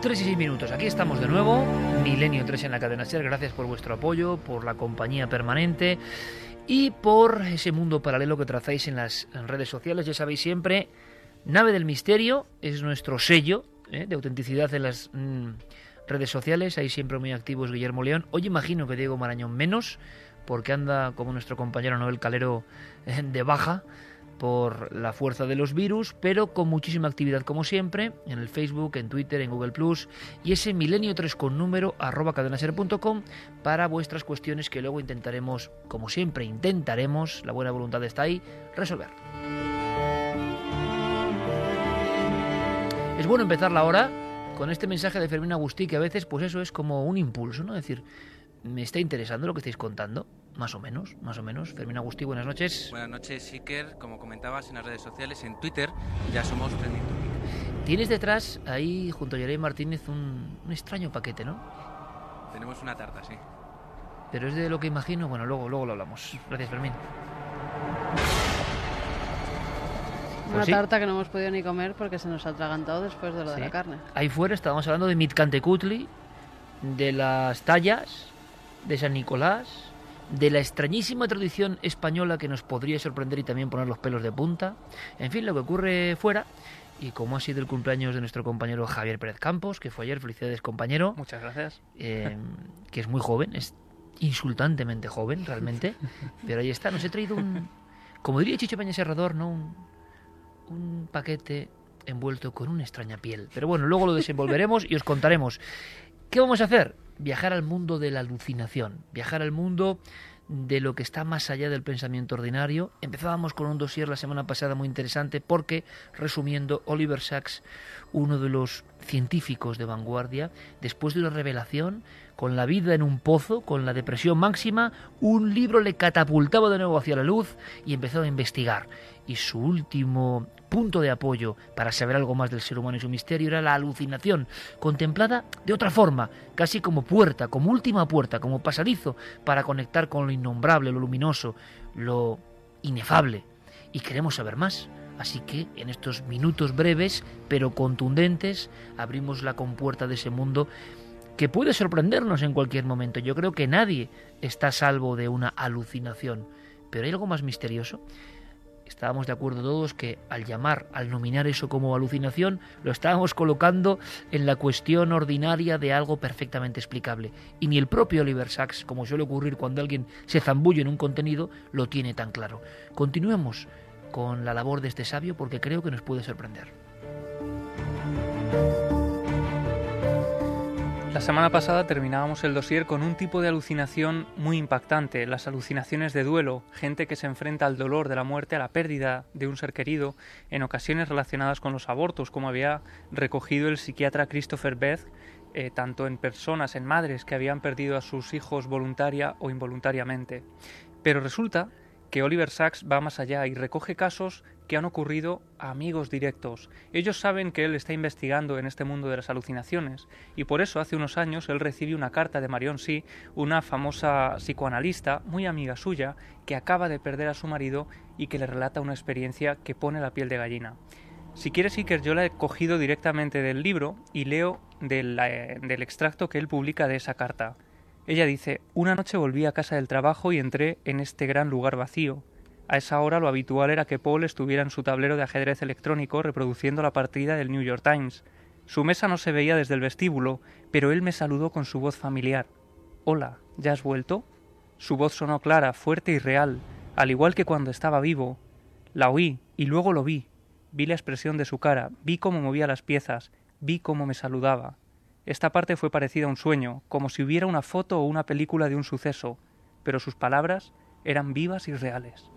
3 y 6 minutos, aquí estamos de nuevo, Milenio 3 en la cadena SER, gracias por vuestro apoyo, por la compañía permanente y por ese mundo paralelo que trazáis en las redes sociales, ya sabéis siempre, Nave del Misterio es nuestro sello ¿eh? de autenticidad en las mm, redes sociales, ahí siempre muy activos Guillermo León, hoy imagino que Diego Marañón menos, porque anda como nuestro compañero Noel Calero eh, de baja, por la fuerza de los virus, pero con muchísima actividad como siempre, en el Facebook, en Twitter, en Google Plus y ese milenio 3 con número arroba cadenaser.com para vuestras cuestiones que luego intentaremos, como siempre, intentaremos, la buena voluntad está ahí, resolver. Es bueno empezar la hora con este mensaje de Fermín Agustí que a veces pues eso es como un impulso, ¿no? Es decir, me está interesando lo que estáis contando, más o menos, más o menos. Fermín Agustí, buenas noches. Buenas noches, Iker. Como comentabas en las redes sociales, en Twitter ya somos trending topic. Tienes detrás, ahí junto a Yerey Martínez, un, un, extraño paquete, ¿no? Tenemos una tarta, sí. Pero es de lo que imagino, bueno, luego, luego lo hablamos. Gracias, Fermín. Una pues sí. tarta que no hemos podido ni comer porque se nos ha atragantado después de lo sí. de la carne. Ahí fuera estábamos hablando de Mitcantecutli, de las tallas, de San Nicolás, de la extrañísima tradición española que nos podría sorprender y también poner los pelos de punta. En fin, lo que ocurre fuera. Y como ha sido el cumpleaños de nuestro compañero Javier Pérez Campos, que fue ayer, felicidades compañero. Muchas gracias. Eh, que es muy joven, es insultantemente joven realmente, pero ahí está, nos he traído un, como diría Chicho Peña Serrador, ¿no? Un, un paquete envuelto con una extraña piel. Pero bueno, luego lo desenvolveremos y os contaremos. ¿Qué vamos a hacer? Viajar al mundo de la alucinación, viajar al mundo de lo que está más allá del pensamiento ordinario. Empezábamos con un dossier la semana pasada muy interesante porque, resumiendo, Oliver Sacks, uno de los científicos de vanguardia, después de una revelación, con la vida en un pozo, con la depresión máxima, un libro le catapultaba de nuevo hacia la luz y empezó a investigar. Y su último punto de apoyo para saber algo más del ser humano y su misterio era la alucinación, contemplada de otra forma, casi como puerta, como última puerta, como pasadizo, para conectar con lo innombrable, lo luminoso, lo inefable. Y queremos saber más. Así que en estos minutos breves, pero contundentes, abrimos la compuerta de ese mundo que puede sorprendernos en cualquier momento. Yo creo que nadie está a salvo de una alucinación. Pero hay algo más misterioso estábamos de acuerdo todos que al llamar, al nominar eso como alucinación, lo estábamos colocando en la cuestión ordinaria de algo perfectamente explicable. Y ni el propio Oliver Sacks, como suele ocurrir cuando alguien se zambulle en un contenido, lo tiene tan claro. Continuemos con la labor de este sabio porque creo que nos puede sorprender. La semana pasada terminábamos el dossier con un tipo de alucinación muy impactante, las alucinaciones de duelo, gente que se enfrenta al dolor de la muerte, a la pérdida de un ser querido, en ocasiones relacionadas con los abortos, como había recogido el psiquiatra Christopher Beth, eh, tanto en personas, en madres que habían perdido a sus hijos voluntaria o involuntariamente. Pero resulta que Oliver Sacks va más allá y recoge casos que han ocurrido amigos directos. Ellos saben que él está investigando en este mundo de las alucinaciones y por eso hace unos años él recibe una carta de Marion Sí, una famosa psicoanalista muy amiga suya que acaba de perder a su marido y que le relata una experiencia que pone la piel de gallina. Si quieres, Iker, yo la he cogido directamente del libro y leo del, del extracto que él publica de esa carta. Ella dice, una noche volví a casa del trabajo y entré en este gran lugar vacío. A esa hora lo habitual era que Paul estuviera en su tablero de ajedrez electrónico reproduciendo la partida del New York Times. Su mesa no se veía desde el vestíbulo, pero él me saludó con su voz familiar. Hola, ¿ya has vuelto? Su voz sonó clara, fuerte y real, al igual que cuando estaba vivo. La oí y luego lo vi. Vi la expresión de su cara, vi cómo movía las piezas, vi cómo me saludaba. Esta parte fue parecida a un sueño, como si hubiera una foto o una película de un suceso, pero sus palabras eran vivas y reales.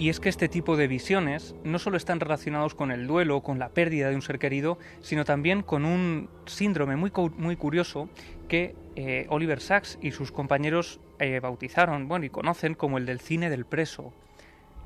Y es que este tipo de visiones no solo están relacionados con el duelo con la pérdida de un ser querido, sino también con un síndrome muy, muy curioso que eh, Oliver Sacks y sus compañeros eh, bautizaron bueno, y conocen como el del cine del preso.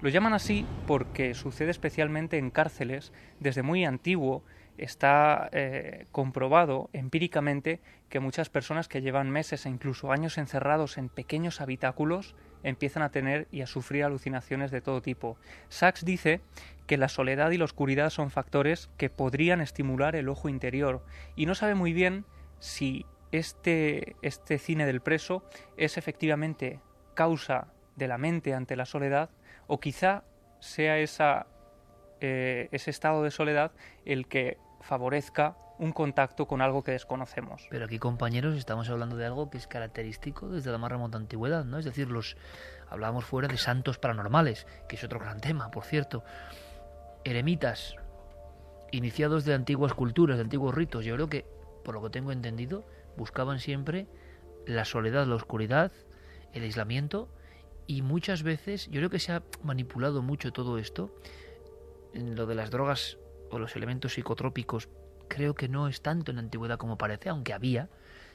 Lo llaman así porque sucede especialmente en cárceles. Desde muy antiguo está eh, comprobado empíricamente que muchas personas que llevan meses e incluso años encerrados en pequeños habitáculos empiezan a tener y a sufrir alucinaciones de todo tipo. Sachs dice que la soledad y la oscuridad son factores que podrían estimular el ojo interior y no sabe muy bien si este, este cine del preso es efectivamente causa de la mente ante la soledad o quizá sea esa, eh, ese estado de soledad el que favorezca un contacto con algo que desconocemos. Pero aquí, compañeros, estamos hablando de algo que es característico desde la más remota antigüedad, ¿no? Es decir, los hablábamos fuera de santos paranormales, que es otro gran tema, por cierto. Eremitas, iniciados de antiguas culturas, de antiguos ritos, yo creo que, por lo que tengo entendido, buscaban siempre la soledad, la oscuridad, el aislamiento, y muchas veces, yo creo que se ha manipulado mucho todo esto, en lo de las drogas o los elementos psicotrópicos creo que no es tanto en la antigüedad como parece, aunque había,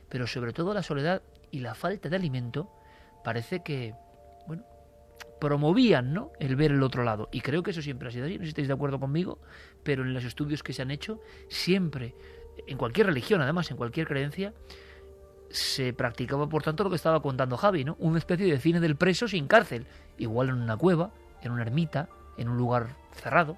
pero sobre todo la soledad y la falta de alimento parece que, bueno, promovían ¿no? el ver el otro lado. Y creo que eso siempre ha sido así, no sé si estáis de acuerdo conmigo, pero en los estudios que se han hecho, siempre, en cualquier religión, además, en cualquier creencia, se practicaba, por tanto, lo que estaba contando Javi, ¿no? Una especie de cine del preso sin cárcel, igual en una cueva, en una ermita, en un lugar cerrado.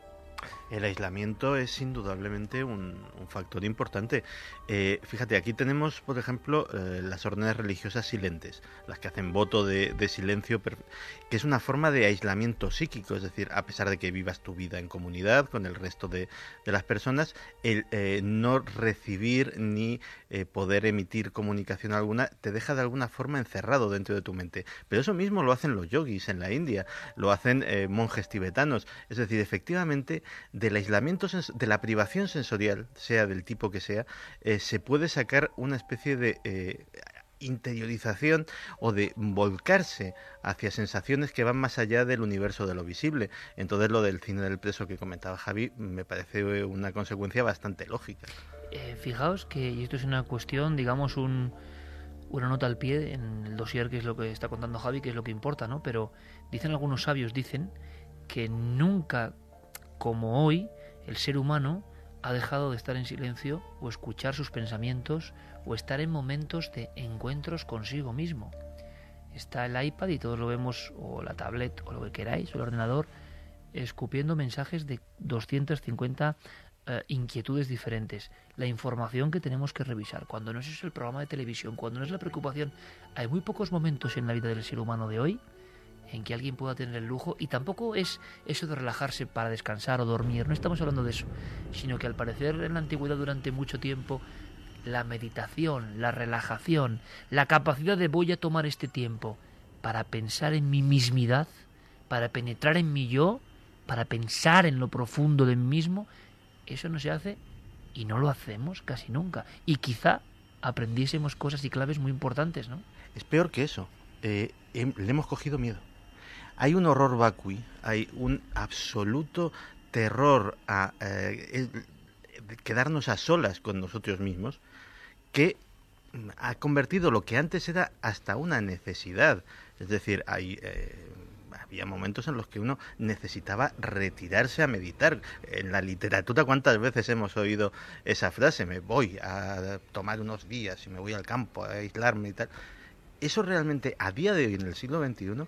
El aislamiento es indudablemente un, factor importante. Eh, fíjate, aquí tenemos, por ejemplo, eh, las órdenes religiosas silentes, las que hacen voto de, silencio, que es una forma de aislamiento psíquico, es decir, a pesar de que vivas tu vida en comunidad con el resto de, las personas, el eh, no recibir ni poder emitir comunicación alguna te deja de alguna forma encerrado dentro de tu mente. Pero eso mismo lo hacen los yogis en la India, lo hacen monjes tibetanos, es decir, efectivamente, del aislamiento, de la privación sensorial, sea del tipo que sea, eh, se puede sacar una especie de eh, interiorización o de volcarse hacia sensaciones que van más allá del universo de lo visible. Entonces lo del cine del preso que comentaba Javi me parece una consecuencia bastante lógica. Eh, fijaos que esto es una cuestión, digamos, un, una nota al pie en el dossier que es lo que está contando Javi, que es lo que importa, ¿no? Pero dicen algunos sabios, dicen que nunca como hoy el ser humano ha dejado de estar en silencio o escuchar sus pensamientos o estar en momentos de encuentros consigo mismo. Está el iPad y todos lo vemos, o la tablet, o lo que queráis, o el ordenador, escupiendo mensajes de 250 eh, inquietudes diferentes. La información que tenemos que revisar. Cuando no es el programa de televisión, cuando no es la preocupación, hay muy pocos momentos en la vida del ser humano de hoy en que alguien pueda tener el lujo y tampoco es eso de relajarse para descansar o dormir, no estamos hablando de eso, sino que al parecer en la antigüedad durante mucho tiempo la meditación, la relajación, la capacidad de voy a tomar este tiempo para pensar en mi mismidad, para penetrar en mi yo, para pensar en lo profundo de mí mismo, eso no se hace y no lo hacemos casi nunca. Y quizá aprendiésemos cosas y claves muy importantes, ¿no? Es peor que eso. Eh, le hemos cogido miedo hay un horror vacui, hay un absoluto terror a eh, quedarnos a solas con nosotros mismos que ha convertido lo que antes era hasta una necesidad. Es decir, hay, eh, había momentos en los que uno necesitaba retirarse a meditar. En la literatura, ¿cuántas veces hemos oído esa frase? Me voy a tomar unos días y me voy al campo a aislarme y tal. Eso realmente, a día de hoy, en el siglo XXI,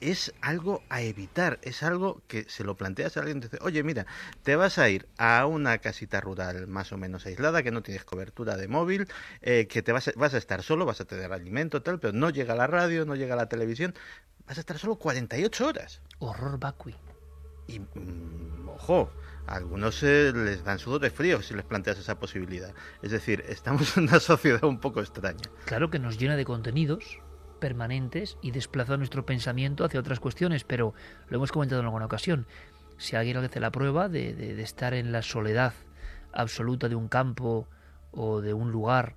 es algo a evitar, es algo que se lo planteas a alguien y dice, oye, mira, te vas a ir a una casita rural más o menos aislada, que no tienes cobertura de móvil, eh, que te vas a, vas a estar solo, vas a tener alimento, tal, pero no llega la radio, no llega la televisión, vas a estar solo 48 horas. Horror vacui. Y, mm, ojo, a algunos les dan sudor de frío si les planteas esa posibilidad. Es decir, estamos en una sociedad un poco extraña. Claro que nos llena de contenidos, permanentes y desplaza nuestro pensamiento hacia otras cuestiones, pero lo hemos comentado en alguna ocasión. Si alguien hace la prueba de, de, estar en la soledad absoluta de un campo o de un lugar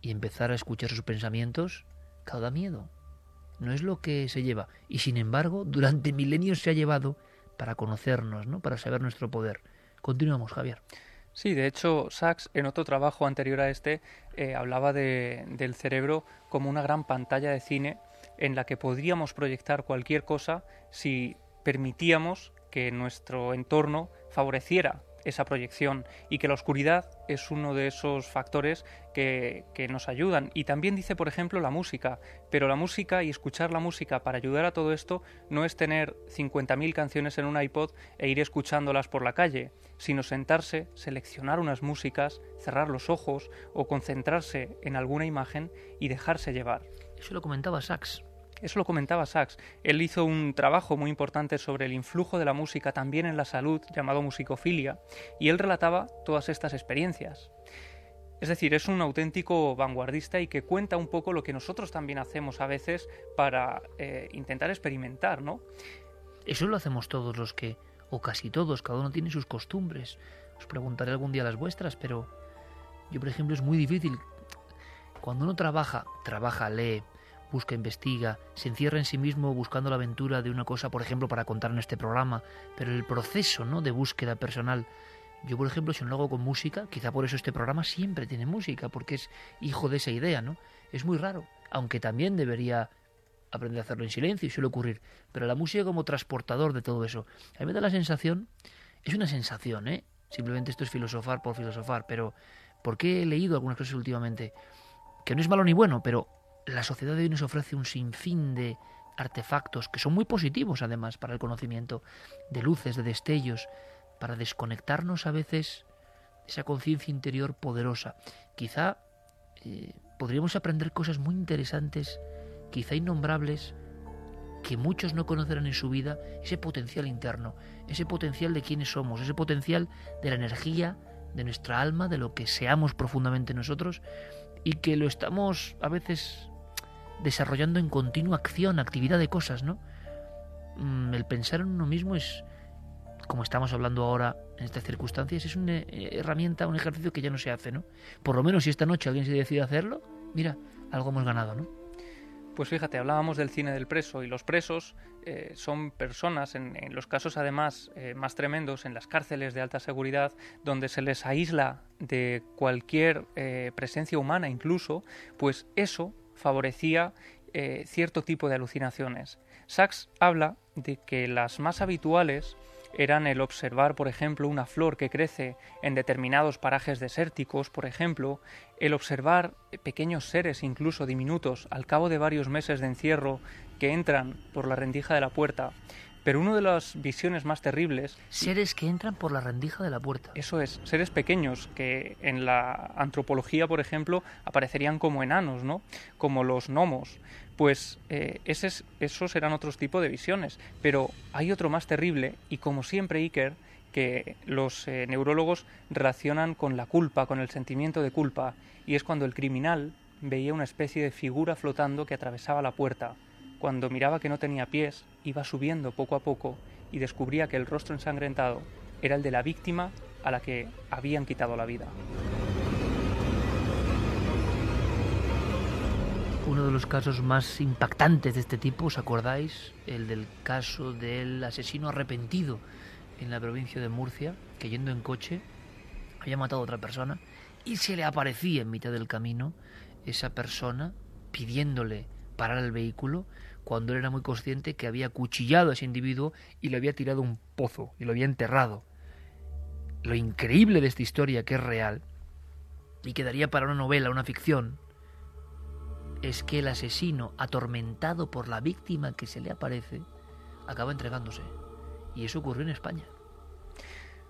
y empezar a escuchar sus pensamientos, cauda miedo. No es lo que se lleva. Y sin embargo, durante milenios se ha llevado para conocernos, ¿no? para saber nuestro poder. Continuamos, Javier. Sí, de hecho, Sachs, en otro trabajo anterior a este, eh, hablaba de, del cerebro como una gran pantalla de cine en la que podríamos proyectar cualquier cosa si permitíamos que nuestro entorno favoreciera esa proyección y que la oscuridad es uno de esos factores que, nos ayudan. Y también dice, por ejemplo, la música, pero la música y escuchar la música para ayudar a todo esto no es tener 50.000 canciones en un iPod e ir escuchándolas por la calle, sino sentarse, seleccionar unas músicas, cerrar los ojos o concentrarse en alguna imagen y dejarse llevar. Eso lo comentaba Sachs. Eso lo comentaba Sachs. Él hizo un trabajo muy importante sobre el influjo de la música también en la salud, llamado musicofilia, y él relataba todas estas experiencias. Es decir, es un auténtico vanguardista y que cuenta un poco lo que nosotros también hacemos a veces para eh, intentar experimentar, ¿no? Eso lo hacemos todos los que, o casi todos, cada uno tiene sus costumbres. Os preguntaré algún día las vuestras, pero yo, por ejemplo, es muy difícil. Cuando uno trabaja, trabaja, lee, busca, investiga, se encierra en sí mismo buscando la aventura de una cosa, por ejemplo, para contar en este programa, pero el proceso ¿no? de búsqueda personal. Yo, por ejemplo, si no lo hago con música, quizá por eso este programa siempre tiene música, porque es hijo de esa idea, ¿no? Es muy raro, aunque también debería aprender a hacerlo en silencio y suele ocurrir, pero la música como transportador de todo eso. A mí me da la sensación, es una sensación, ¿eh? Simplemente esto es filosofar por filosofar, pero porque he leído algunas cosas últimamente, que no es malo ni bueno, pero la sociedad de hoy nos ofrece un sinfín de artefactos que son muy positivos además para el conocimiento, de luces, de destellos, para desconectarnos a veces de esa conciencia interior poderosa. Quizá eh, podríamos aprender cosas muy interesantes, quizá innombrables, que muchos no conocerán en su vida, ese potencial interno, ese potencial de quiénes somos, ese potencial de la energía, de nuestra alma, de lo que seamos profundamente nosotros, y que lo estamos a veces desarrollando en continua acción, actividad de cosas, ¿no? Mm, el pensar en uno mismo es, como estamos hablando ahora en estas circunstancias, es una eh, herramienta, un ejercicio que ya no se hace, ¿no? Por lo menos si esta noche alguien se decide hacerlo, mira, algo hemos ganado, ¿no? Pues fíjate, hablábamos del cine del preso y los presos eh, son personas, en, los casos además eh, más tremendos, en las cárceles de alta seguridad, donde se les aísla de cualquier presencia humana incluso, pues eso favorecía eh, cierto tipo de alucinaciones. Sachs habla de que las más habituales eran el observar, por ejemplo, una flor que crece en determinados parajes desérticos, por ejemplo, el observar pequeños seres, incluso diminutos, al cabo de varios meses de encierro, que entran por la rendija de la puerta, pero una de las visiones más terribles... Seres que entran por la rendija de la puerta. Eso es, seres pequeños que en la antropología, por ejemplo, aparecerían como enanos, ¿no? Como los gnomos. Pues eh, esos eran otros tipos de visiones. Pero hay otro más terrible y como siempre Iker, que los eh, neurólogos relacionan con la culpa, con el sentimiento de culpa, y es cuando el criminal veía una especie de figura flotando que atravesaba la puerta cuando miraba que no tenía pies, iba subiendo poco a poco y descubría que el rostro ensangrentado era el de la víctima a la que habían quitado la vida. Uno de los casos más impactantes de este tipo, ¿os acordáis? El del caso del asesino arrepentido en la provincia de Murcia, que yendo en coche había matado a otra persona y se le aparecía en mitad del camino esa persona pidiéndole parar el vehículo cuando él era muy consciente que había cuchillado a ese individuo y lo había tirado a un pozo y lo había enterrado. Lo increíble de esta historia, que es real, y quedaría para una novela, una ficción, es que el asesino, atormentado por la víctima que se le aparece, acaba entregándose. Y eso ocurrió en España.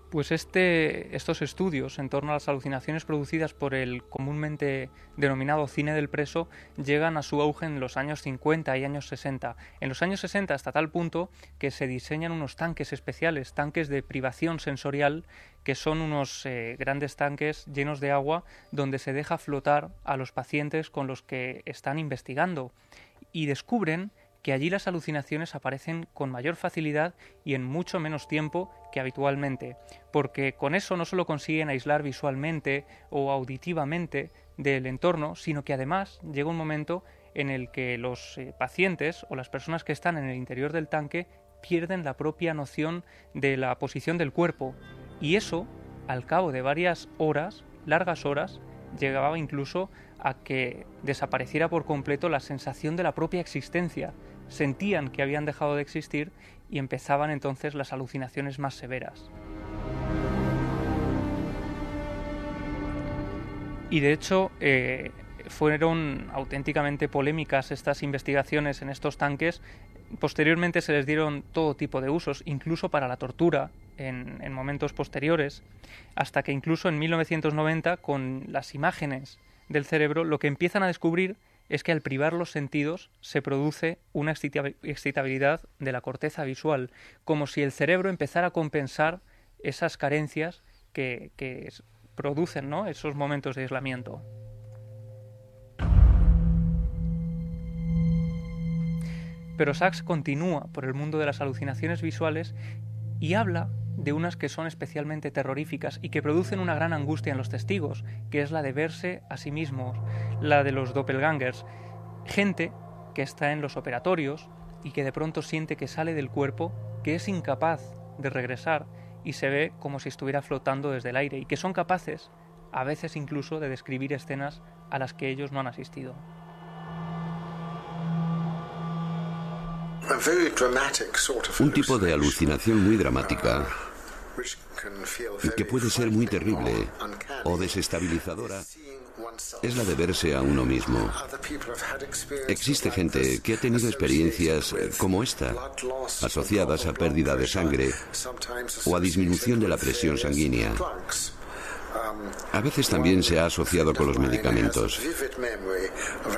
Pues este, estos estudios en torno a las alucinaciones producidas por el comúnmente denominado cine del preso llegan a su auge en los años 50 y años 60. En los años 60 hasta tal punto que se diseñan unos tanques especiales, tanques de privación sensorial, que son unos eh, grandes tanques llenos de agua donde se deja flotar a los pacientes con los que están investigando y descubren que allí las alucinaciones aparecen con mayor facilidad y en mucho menos tiempo que habitualmente, porque con eso no solo consiguen aislar visualmente o auditivamente del entorno, sino que además llega un momento en el que los eh, pacientes o las personas que están en el interior del tanque pierden la propia noción de la posición del cuerpo. Y eso, al cabo de varias horas, largas horas, llegaba incluso a que desapareciera por completo la sensación de la propia existencia, sentían que habían dejado de existir y empezaban entonces las alucinaciones más severas. Y de hecho, eh, fueron auténticamente polémicas estas investigaciones en estos tanques. Posteriormente se les dieron todo tipo de usos, incluso para la tortura en, en momentos posteriores, hasta que incluso en 1990, con las imágenes del cerebro, lo que empiezan a descubrir es que al privar los sentidos se produce una excitabilidad de la corteza visual, como si el cerebro empezara a compensar esas carencias que, producen ¿no? esos momentos de aislamiento. Pero Sachs continúa por el mundo de las alucinaciones visuales y habla de unas que son especialmente terroríficas y que producen una gran angustia en los testigos, que es la de verse a sí mismos, la de los doppelgangers, gente que está en los operatorios y que de pronto siente que sale del cuerpo, que es incapaz de regresar y se ve como si estuviera flotando desde el aire y que son capaces, a veces incluso, de describir escenas a las que ellos no han asistido. Un tipo de alucinación muy dramática que puede ser muy terrible o desestabilizadora es la de verse a uno mismo. Existe gente que ha tenido experiencias como esta, asociadas a pérdida de sangre o a disminución de la presión sanguínea. A veces también se ha asociado con los medicamentos.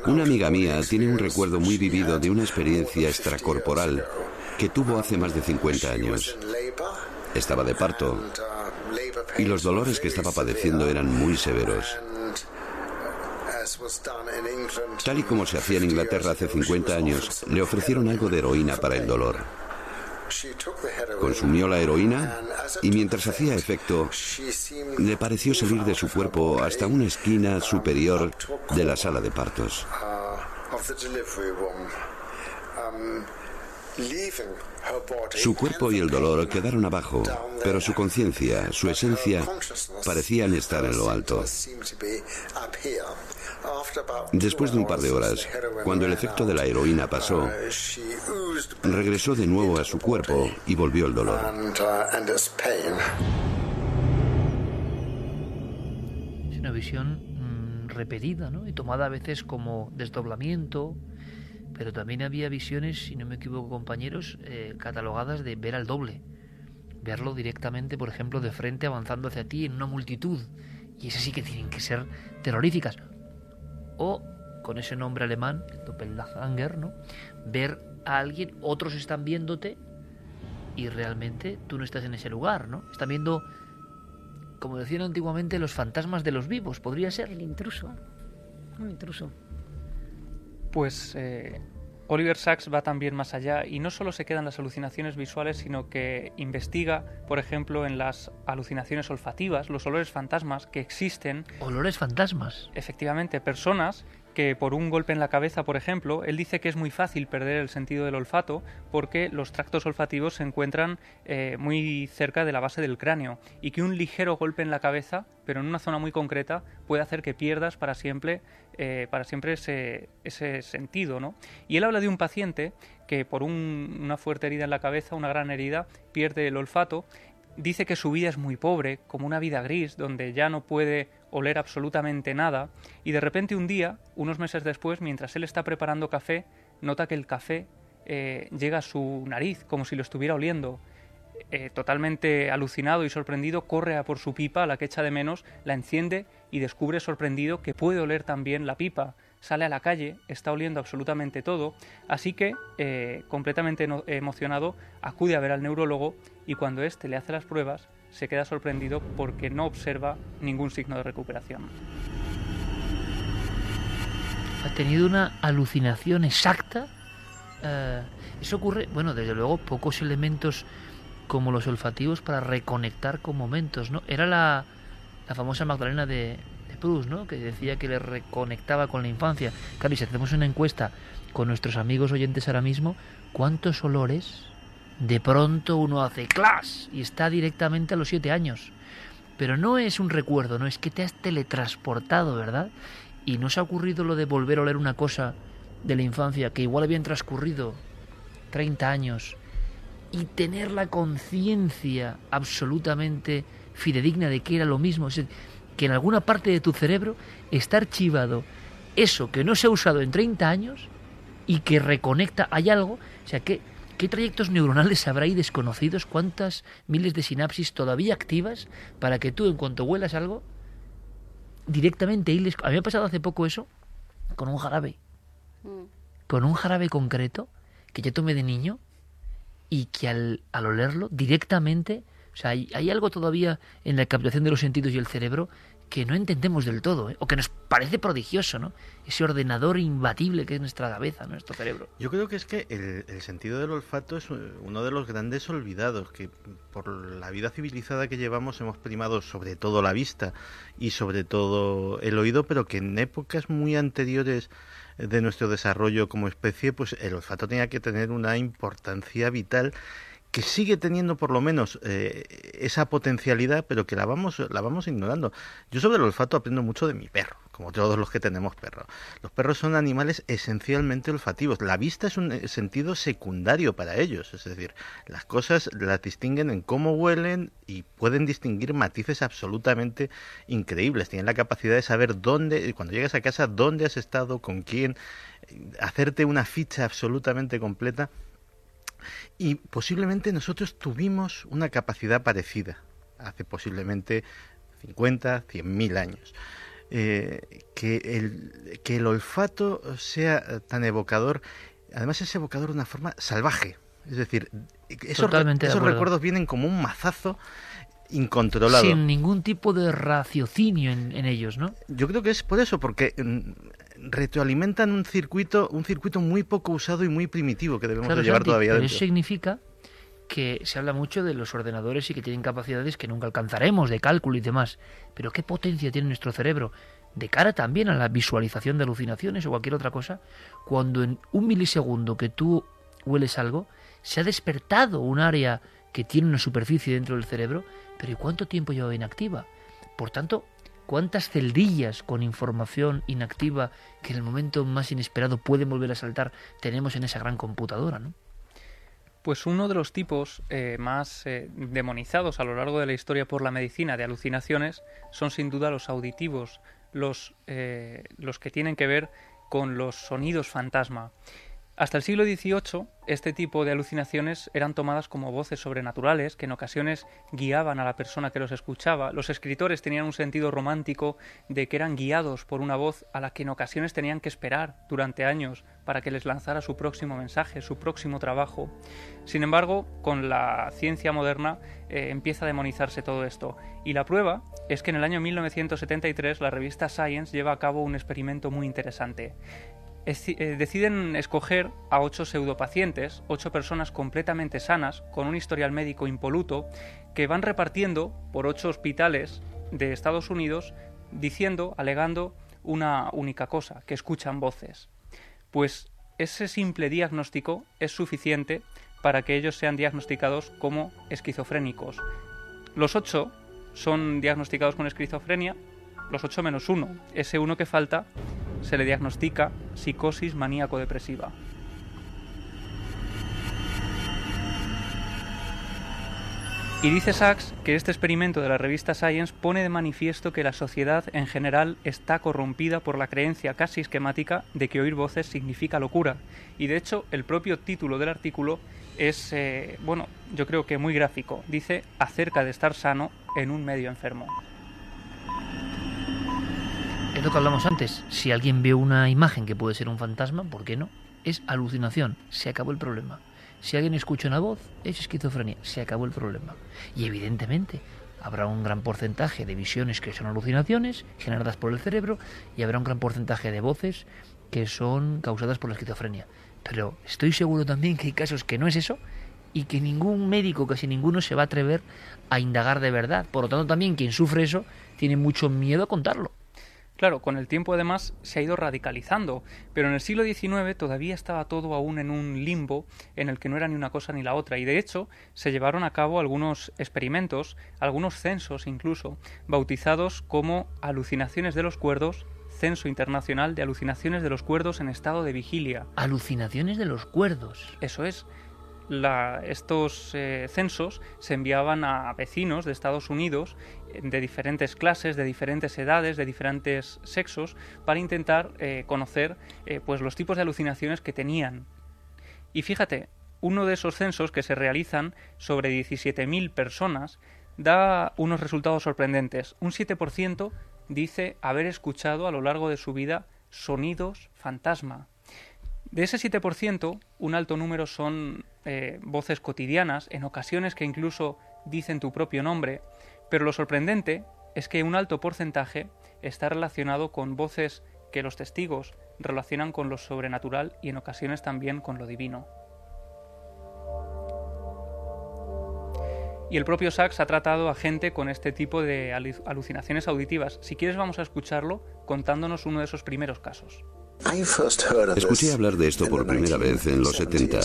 Una amiga mía tiene un recuerdo muy vivido de una experiencia extracorporal que tuvo hace más de 50 años. Estaba de parto y los dolores que estaba padeciendo eran muy severos. Tal y como se hacía en Inglaterra hace 50 años, le ofrecieron algo de heroína para el dolor. Consumió la heroína y mientras hacía efecto, le pareció salir de su cuerpo hasta una esquina superior de la sala de partos. Su cuerpo y el dolor quedaron abajo, pero su conciencia, su esencia, parecían estar en lo alto. Después de un par de horas, cuando el efecto de la heroína pasó, regresó de nuevo a su cuerpo y volvió el dolor. Es una visión mm, repetida, ¿no? Y tomada a veces como desdoblamiento, pero también había visiones, si no me equivoco compañeros, eh, catalogadas de ver al doble. Verlo directamente, por ejemplo, de frente avanzando hacia ti en una multitud. Y esas sí que tienen que ser terroríficas. O, con ese nombre alemán, Doppelganger, ¿no? Ver a alguien, otros están viéndote y realmente tú no estás en ese lugar, ¿no? Están viendo, como decían antiguamente, los fantasmas de los vivos, podría ser. El intruso. Un intruso. Pues eh, Oliver Sacks va también más allá y no solo se quedan las alucinaciones visuales, sino que investiga, por ejemplo, en las alucinaciones olfativas, los olores fantasmas que existen. Olores fantasmas. Efectivamente, personas que por un golpe en la cabeza, por ejemplo, él dice que es muy fácil perder el sentido del olfato porque los tractos olfativos se encuentran eh, muy cerca de la base del cráneo y que un ligero golpe en la cabeza, pero en una zona muy concreta, puede hacer que pierdas para siempre, eh, para siempre ese, sentido. ¿no? Y él habla de un paciente que por una fuerte herida en la cabeza, una gran herida, pierde el olfato dice que su vida es muy pobre, como una vida gris, donde ya no puede oler absolutamente nada, y de repente un día, unos meses después, mientras él está preparando café, nota que el café eh, llega a su nariz, como si lo estuviera oliendo. Eh, totalmente alucinado y sorprendido, corre a por su pipa, la que echa de menos, la enciende y descubre sorprendido que puede oler también la pipa. Sale a la calle, está oliendo absolutamente todo, así que, eh, completamente emocionado, acude a ver al neurólogo y cuando éste le hace las pruebas, se queda sorprendido porque no observa ningún signo de recuperación. Ha tenido una alucinación exacta. Eh, eso ocurre, bueno, desde luego, pocos elementos como los olfativos para reconectar con momentos, ¿no? Era la, la famosa Magdalena de, de Proust, ¿no? Que decía que le reconectaba con la infancia. Claro, y si hacemos una encuesta con nuestros amigos oyentes ahora mismo, ¿cuántos olores de pronto uno hace clas y está directamente a los siete años. Pero no es un recuerdo, no es que te has teletransportado, ¿verdad? Y no se ha ocurrido lo de volver a oler una cosa de la infancia que igual habían transcurrido 30 años y tener la conciencia absolutamente fidedigna de que era lo mismo. que en alguna parte de tu cerebro está archivado eso que no se ha usado en 30 años y que reconecta, hay algo, o sea, ¿qué, qué trayectos neuronales habrá ahí desconocidos? ¿Cuántas miles de sinapsis todavía activas para que tú en cuanto huelas algo, directamente hiles... A mí me ha pasado hace poco eso con un jarabe. Mm. Con un jarabe concreto que yo tomé de niño y que al, al olerlo directamente, o sea, hay, hay, algo todavía en la captación de los sentidos y el cerebro que no entendemos del todo, ¿eh? o que nos parece prodigioso, ¿no? Ese ordenador imbatible que es nuestra cabeza, nuestro cerebro. Yo creo que es que el, el, sentido del olfato es uno de los grandes olvidados, que por la vida civilizada que llevamos hemos primado sobre todo la vista y sobre todo el oído, pero que en épocas muy anteriores de nuestro desarrollo como especie, pues el olfato tenía que tener una importancia vital que sigue teniendo por lo menos eh, esa potencialidad, pero que la vamos, la vamos ignorando. Yo sobre el olfato aprendo mucho de mi perro, como todos los que tenemos perros. Los perros son animales esencialmente olfativos. La vista es un eh, sentido secundario para ellos, es decir, las cosas las distinguen en cómo huelen y pueden distinguir matices absolutamente increíbles. Tienen la capacidad de saber dónde, cuando llegas a casa, dónde has estado, con quién, eh, hacerte una ficha absolutamente completa y posiblemente nosotros tuvimos una capacidad parecida hace posiblemente 50, 100 mil años. Eh, que, el, que el olfato sea tan evocador, además es evocador de una forma salvaje. Es decir, esos, esos recuerdos vienen como un mazazo incontrolado. Sin ningún tipo de raciocinio en, en, ellos, ¿no? Yo creo que es por eso, porque mm, retroalimentan un circuito, un circuito muy poco usado y muy primitivo que debemos llevar todavía pero Eso significa que se habla mucho de los ordenadores y que tienen capacidades que nunca alcanzaremos, de cálculo y demás. Pero ¿qué potencia tiene nuestro cerebro? De cara también a la visualización de alucinaciones o cualquier otra cosa, cuando en un milisegundo que tú hueles algo, se ha despertado un área que tiene una superficie dentro del cerebro, pero ¿y cuánto tiempo lleva inactiva? Por tanto, ¿Cuántas celdillas con información inactiva que en el momento más inesperado pueden volver a saltar tenemos en esa gran computadora? ¿no? Pues uno de los tipos eh, más eh, demonizados a lo largo de la historia por la medicina de alucinaciones son sin duda los auditivos, los, eh, los que tienen que ver con los sonidos fantasma. Hasta el siglo XVIII, este tipo de alucinaciones eran tomadas como voces sobrenaturales que en ocasiones guiaban a la persona que los escuchaba. Los escritores tenían un sentido romántico de que eran guiados por una voz a la que en ocasiones tenían que esperar durante años para que les lanzara su próximo mensaje, su próximo trabajo. Sin embargo, con la ciencia moderna eh, empieza a demonizarse todo esto. Y la prueba es que en el año 1973 la revista Science lleva a cabo un experimento muy interesante. Eh, deciden escoger a ocho pseudopacientes, ocho personas completamente sanas, con un historial médico impoluto, que van repartiendo por ocho hospitales de Estados Unidos diciendo, alegando una única cosa, que escuchan voces. Pues ese simple diagnóstico es suficiente para que ellos sean diagnosticados como esquizofrénicos. Los ocho son diagnosticados con esquizofrenia, los ocho menos uno. Ese uno que falta se le diagnostica psicosis maníaco-depresiva. Y dice Sachs que este experimento de la revista Science pone de manifiesto que la sociedad en general está corrompida por la creencia casi esquemática de que oír voces significa locura. Y de hecho, el propio título del artículo es, eh, bueno, yo creo que muy gráfico. Dice acerca de estar sano en un medio enfermo es lo que hablamos antes. Si alguien ve una imagen que puede ser un fantasma, ¿por qué no? Es alucinación. Se acabó el problema. Si alguien escucha una voz, es esquizofrenia. Se acabó el problema. Y evidentemente habrá un gran porcentaje de visiones que son alucinaciones generadas por el cerebro y habrá un gran porcentaje de voces que son causadas por la esquizofrenia. Pero estoy seguro también que hay casos que no es eso y que ningún médico, casi ninguno, se va a atrever a indagar de verdad. Por lo tanto, también quien sufre eso tiene mucho miedo a contarlo. Claro, con el tiempo además se ha ido radicalizando, pero en el siglo XIX todavía estaba todo aún en un limbo en el que no era ni una cosa ni la otra, y de hecho se llevaron a cabo algunos experimentos, algunos censos incluso, bautizados como alucinaciones de los cuerdos Censo Internacional de Alucinaciones de los Cuerdos en estado de vigilia. Alucinaciones de los cuerdos. Eso es. Estos eh, censos se enviaban a vecinos de Estados Unidos eh, de diferentes clases, de diferentes edades, de diferentes sexos, para intentar eh, conocer pues los tipos de alucinaciones que tenían. Y fíjate, uno de esos censos que se realizan sobre 17.000 personas da unos resultados sorprendentes. Un 7% dice haber escuchado a lo largo de su vida sonidos fantasma. De ese 7%, un alto número son eh, voces cotidianas, en ocasiones que incluso dicen tu propio nombre, pero lo sorprendente es que un alto porcentaje está relacionado con voces que los testigos relacionan con lo sobrenatural y en ocasiones también con lo divino. Y el propio Sachs ha tratado a gente con este tipo de alucinaciones auditivas. Si quieres vamos a escucharlo contándonos uno de esos primeros casos. Escuché hablar de esto por primera vez en los 70.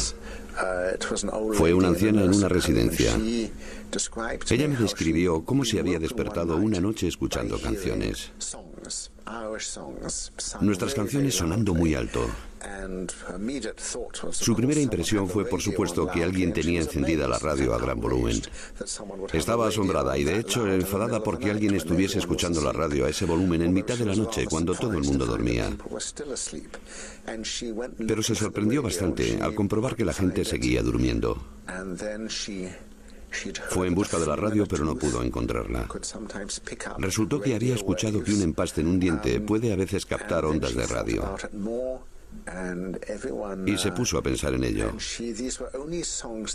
Fue una anciana en una residencia. Ella me describió cómo se había despertado una noche escuchando canciones. Nuestras canciones sonando muy alto. Su primera impresión fue, por supuesto, que alguien tenía encendida la radio a gran volumen. Estaba asombrada y, de hecho, enfadada porque alguien estuviese escuchando la radio a ese volumen en mitad de la noche cuando todo el mundo dormía. Pero se sorprendió bastante al comprobar que la gente seguía durmiendo. Fue en busca de la radio, pero no pudo encontrarla. Resultó que había escuchado que un empaste en un diente puede a veces captar ondas de radio. Y se puso a pensar en ello.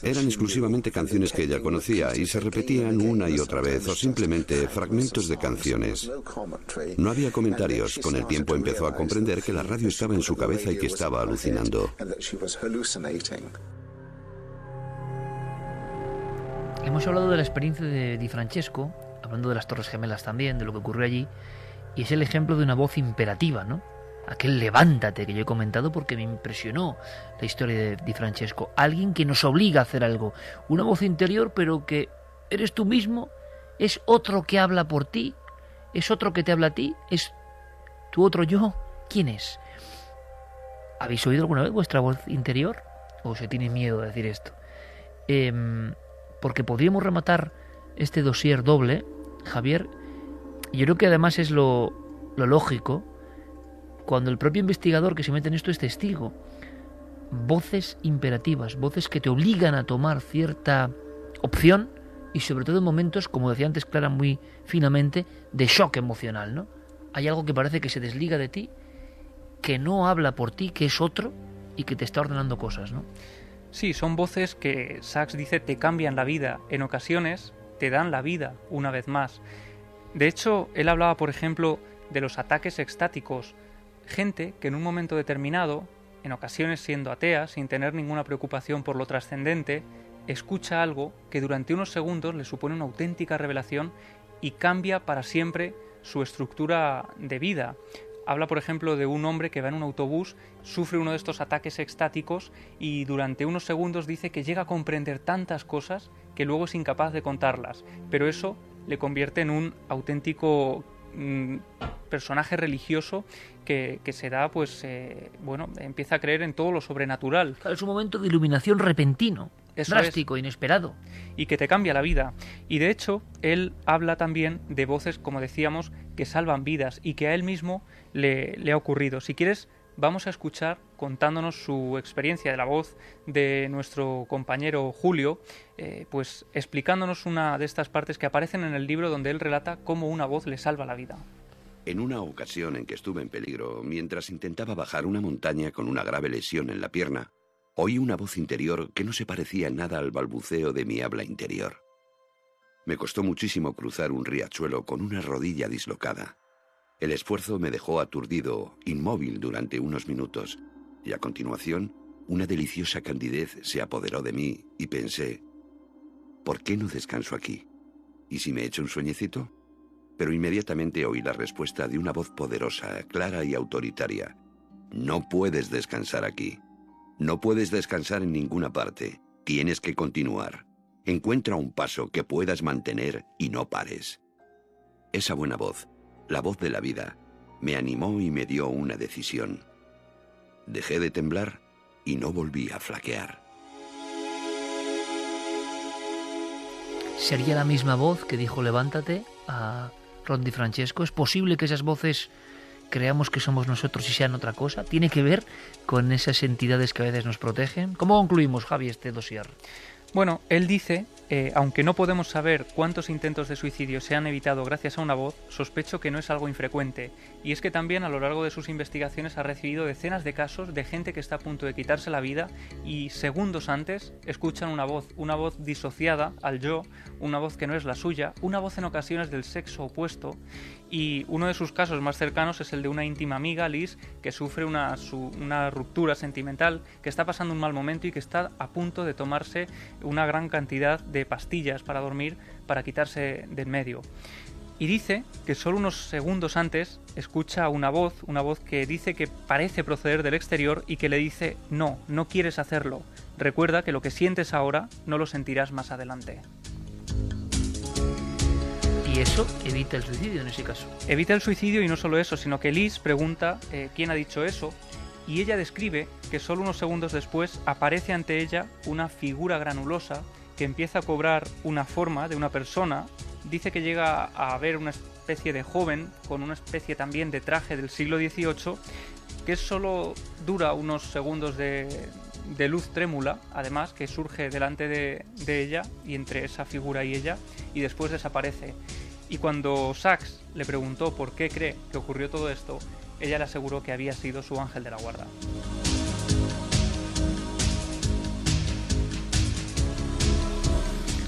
Eran exclusivamente canciones que ella conocía y se repetían una y otra vez o simplemente fragmentos de canciones. No había comentarios. Con el tiempo empezó a comprender que la radio estaba en su cabeza y que estaba alucinando. Hemos hablado de la experiencia de Di Francesco, hablando de las Torres Gemelas también, de lo que ocurrió allí, y es el ejemplo de una voz imperativa, ¿no? Aquel levántate que yo he comentado porque me impresionó la historia de Di Francesco. Alguien que nos obliga a hacer algo. Una voz interior, pero que eres tú mismo, es otro que habla por ti, es otro que te habla a ti, es tu otro yo. ¿Quién es? ¿Habéis oído alguna vez vuestra voz interior? ¿O se tiene miedo de decir esto? Eh, porque podríamos rematar este dossier doble, Javier, yo creo que además es lo, lo lógico, cuando el propio investigador que se mete en esto es testigo. Voces imperativas, voces que te obligan a tomar cierta opción y sobre todo en momentos, como decía antes Clara muy finamente, de shock emocional, ¿no? Hay algo que parece que se desliga de ti, que no habla por ti, que es otro y que te está ordenando cosas, ¿no? Sí, son voces que Sachs dice te cambian la vida, en ocasiones te dan la vida una vez más. De hecho, él hablaba, por ejemplo, de los ataques extáticos, gente que en un momento determinado, en ocasiones siendo atea, sin tener ninguna preocupación por lo trascendente, escucha algo que durante unos segundos le supone una auténtica revelación y cambia para siempre su estructura de vida. Habla, por ejemplo, de un hombre que va en un autobús, sufre uno de estos ataques extáticos y durante unos segundos dice que llega a comprender tantas cosas que luego es incapaz de contarlas. Pero eso le convierte en un auténtico mm, personaje religioso que, se da, pues, eh, bueno, empieza a creer en todo lo sobrenatural. Es un momento de iluminación repentino drástico, inesperado. Y que te cambia la vida. Y de hecho, él habla también de voces, como decíamos, que salvan vidas y que a él mismo le, ha ocurrido. Si quieres, vamos a escuchar contándonos su experiencia de la voz de nuestro compañero Julio, eh, pues explicándonos una de estas partes que aparecen en el libro donde él relata cómo una voz le salva la vida. En una ocasión en que estuve en peligro, mientras intentaba bajar una montaña con una grave lesión en la pierna, Oí una voz interior que no se parecía nada al balbuceo de mi habla interior. Me costó muchísimo cruzar un riachuelo con una rodilla dislocada. El esfuerzo me dejó aturdido, inmóvil durante unos minutos, y a continuación una deliciosa candidez se apoderó de mí y pensé, ¿por qué no descanso aquí? ¿Y si me echo un sueñecito? Pero inmediatamente oí la respuesta de una voz poderosa, clara y autoritaria. No puedes descansar aquí. No puedes descansar en ninguna parte. Tienes que continuar. Encuentra un paso que puedas mantener y no pares. Esa buena voz, la voz de la vida, me animó y me dio una decisión. Dejé de temblar y no volví a flaquear. ¿Sería la misma voz que dijo levántate a Ron Di Francesco? ¿Es posible que esas voces creamos que somos nosotros y sean otra cosa? ¿Tiene que ver con esas entidades que a veces nos protegen? ¿Cómo concluimos, Javi, este dossier? Bueno, él dice eh, aunque no podemos saber cuántos intentos de suicidio se han evitado gracias a una voz, sospecho que no es algo infrecuente. Y es que también a lo largo de sus investigaciones ha recibido decenas de casos de gente que está a punto de quitarse la vida y segundos antes escuchan una voz, una voz disociada al yo, una voz que no es la suya, una voz en ocasiones del sexo opuesto. Y uno de sus casos más cercanos es el de una íntima amiga, Liz, que sufre una, ruptura sentimental, que está pasando un mal momento y que está a punto de tomarse una gran cantidad de pastillas para dormir para quitarse del medio. Y dice que solo unos segundos antes escucha una voz, una voz que dice que parece proceder del exterior y que le dice, no, no quieres hacerlo. Recuerda que lo que sientes ahora no lo sentirás más adelante. Y eso evita el suicidio en ese caso. Evita el suicidio y no solo eso, sino que Liz pregunta eh, quién ha dicho eso y ella describe que solo unos segundos después aparece ante ella una figura granulosa que empieza a cobrar una forma de una persona. Dice que llega a ver una especie de joven con una especie también de traje del siglo XVIII que solo dura unos segundos de, luz trémula, además, que surge delante de, de, ella y entre esa figura y ella, y después desaparece. Y cuando Sachs le preguntó por qué cree que ocurrió todo esto, ella le aseguró que había sido su ángel de la guarda.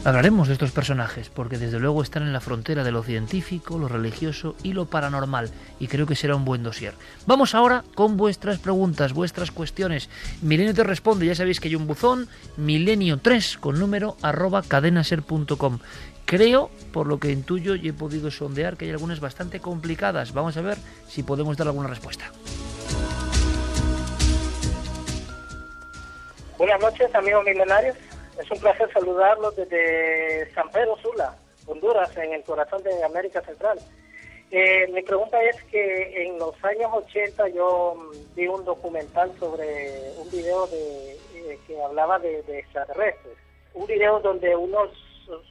Hablaremos de estos personajes porque desde luego están en la frontera de lo científico, lo religioso y lo paranormal y creo que será un buen dossier. Vamos ahora con vuestras preguntas, vuestras cuestiones. Milenio te responde, ya sabéis que hay un buzón, milenio3 con número arroba cadenaser.com. Creo, por lo que intuyo y he podido sondear, que hay algunas bastante complicadas. Vamos a ver si podemos dar alguna respuesta. Buenas noches, amigos milenarios. Es un placer saludarlos desde San Pedro Sula, Honduras, en el corazón de América Central. Eh, mi pregunta es que en los años 80 yo mm, vi un documental sobre un video de, eh, que hablaba de, extraterrestres. Un video donde unos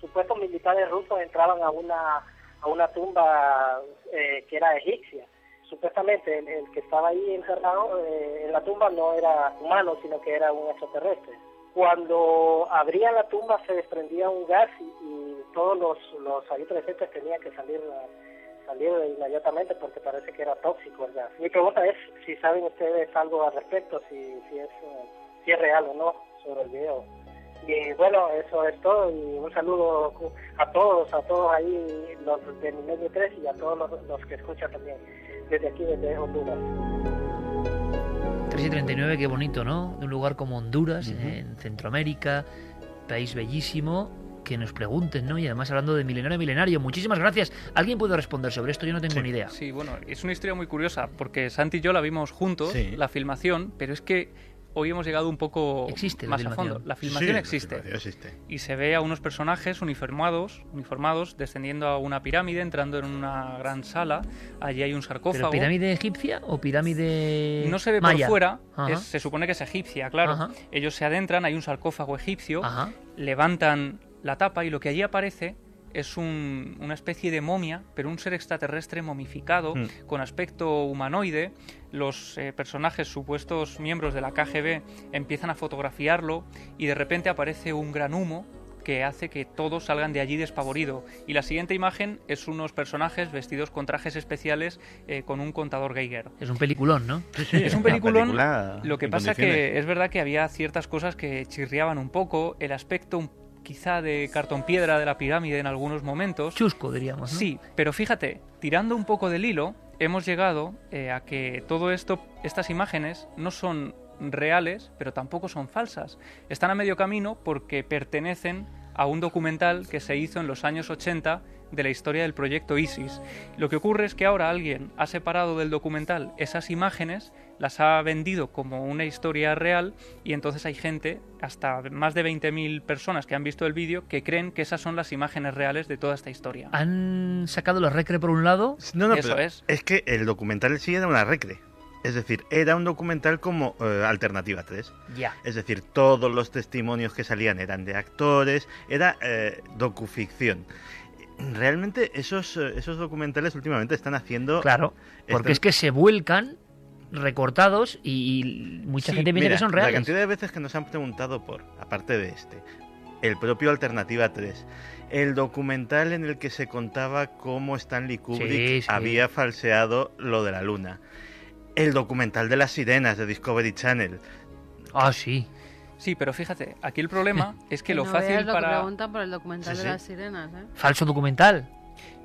supuestos militares rusos entraban a una, a una tumba eh, que era egipcia. Supuestamente el, que estaba ahí encerrado en la tumba no era humano, sino que era un extraterrestre cuando abría la tumba se desprendía un gas y, todos los, los ahí presentes tenían que salir salir inmediatamente porque parece que era tóxico el gas. Mi pregunta es si saben ustedes algo al respecto, si, si, es, si es real o no sobre el video. Y bueno, eso es todo y un saludo a todos, a todos ahí, los de Milenio 3 y a todos los, los que escuchan también desde aquí, desde Honduras. 3 y 39, qué bonito, ¿no? De un lugar como Honduras, en Centroamérica, país bellísimo, que nos pregunten, ¿no? Y además hablando de milenario milenario, muchísimas gracias. ¿Alguien puede responder sobre esto? Yo no tengo ni idea. Sí, bueno, es una historia muy curiosa, porque Santi y yo la vimos juntos, la filmación, pero es que hoy hemos llegado un poco más a fondo. La filmación, existe, Y se ve a unos personajes uniformados, uniformados descendiendo a una pirámide, entrando en una gran sala. Allí hay un sarcófago. pirámide egipcia o pirámide No se ve por fuera, se supone que es egipcia, claro. Ellos se adentran, hay un sarcófago egipcio, levantan la tapa y lo que allí aparece es una especie de momia, pero un ser extraterrestre momificado, mm. con aspecto humanoide. Los eh, personajes, supuestos miembros de la KGB, empiezan a fotografiarlo y de repente aparece un gran humo que hace que todos salgan de allí despavorido. Y la siguiente imagen es unos personajes vestidos con trajes especiales eh, con un contador Geiger. Es un peliculón, ¿no? es un peliculón. Lo que pasa que es verdad que había ciertas cosas que chirriaban un poco, el aspecto un quizá de cartón piedra de la pirámide en algunos momentos. Chusco, diríamos. Sí, pero fíjate, tirando un poco del hilo, hemos llegado eh, a que todo esto, estas imágenes, no son reales, pero tampoco son falsas. Están a medio camino porque pertenecen a un documental que se hizo en los años 80 de la historia del proyecto ISIS. Lo que ocurre es que ahora alguien ha separado del documental esas imágenes, las ha vendido como una historia real y entonces hay gente, hasta más de 20.000 personas que han visto el vídeo, que creen que esas son las imágenes reales de toda esta historia. ¿Han sacado la recre por un lado? No, no, Eso es. Es que el documental sigue de una recre. Es decir, era un documental como eh, Alternativa 3. Ya. Es decir, todos los testimonios que salían eran de actores, era eh, docuficción. Realmente esos, eh, esos documentales últimamente están haciendo... Claro, porque están- es que se vuelcan recortados y mucha Sí, gente piensa mira, que son La reales. cantidad de veces que nos han preguntado por, aparte de este, el propio Alternativa 3, el documental en el que se contaba cómo Stanley Kubrick Sí, sí. había falseado lo de la luna, el documental de las sirenas de Discovery Channel. Ah, sí. Sí, pero fíjate, aquí el problema es que lo no fácil veas lo que para... preguntan por el documental Sí, de las sirenas, ¿eh? Falso documental.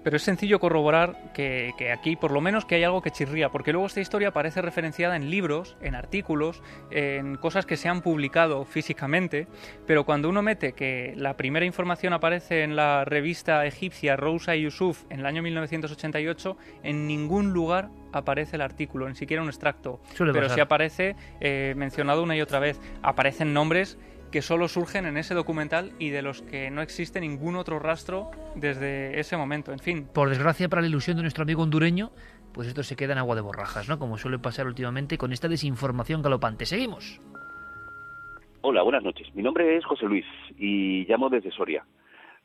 Pero es sencillo corroborar que, que aquí, por lo menos, que hay algo que chirría, porque luego esta historia aparece referenciada en libros, en artículos, en cosas que se han publicado físicamente, pero cuando uno mete que la primera información aparece en la revista egipcia Rousa Yusuf en el año 1988, en ningún lugar aparece el artículo, ni siquiera un extracto. Suele pero pasar. sí aparece eh, mencionado una y otra vez. Aparecen nombres que solo surgen en ese documental y de los que no existe ningún otro rastro desde ese momento. En fin, Por desgracia, para la ilusión de nuestro amigo hondureño, pues esto se queda en agua de borrajas, ¿no? Como suele pasar últimamente con esta desinformación galopante. Seguimos. Hola, buenas noches. Mi nombre es José Luis y llamo desde Soria.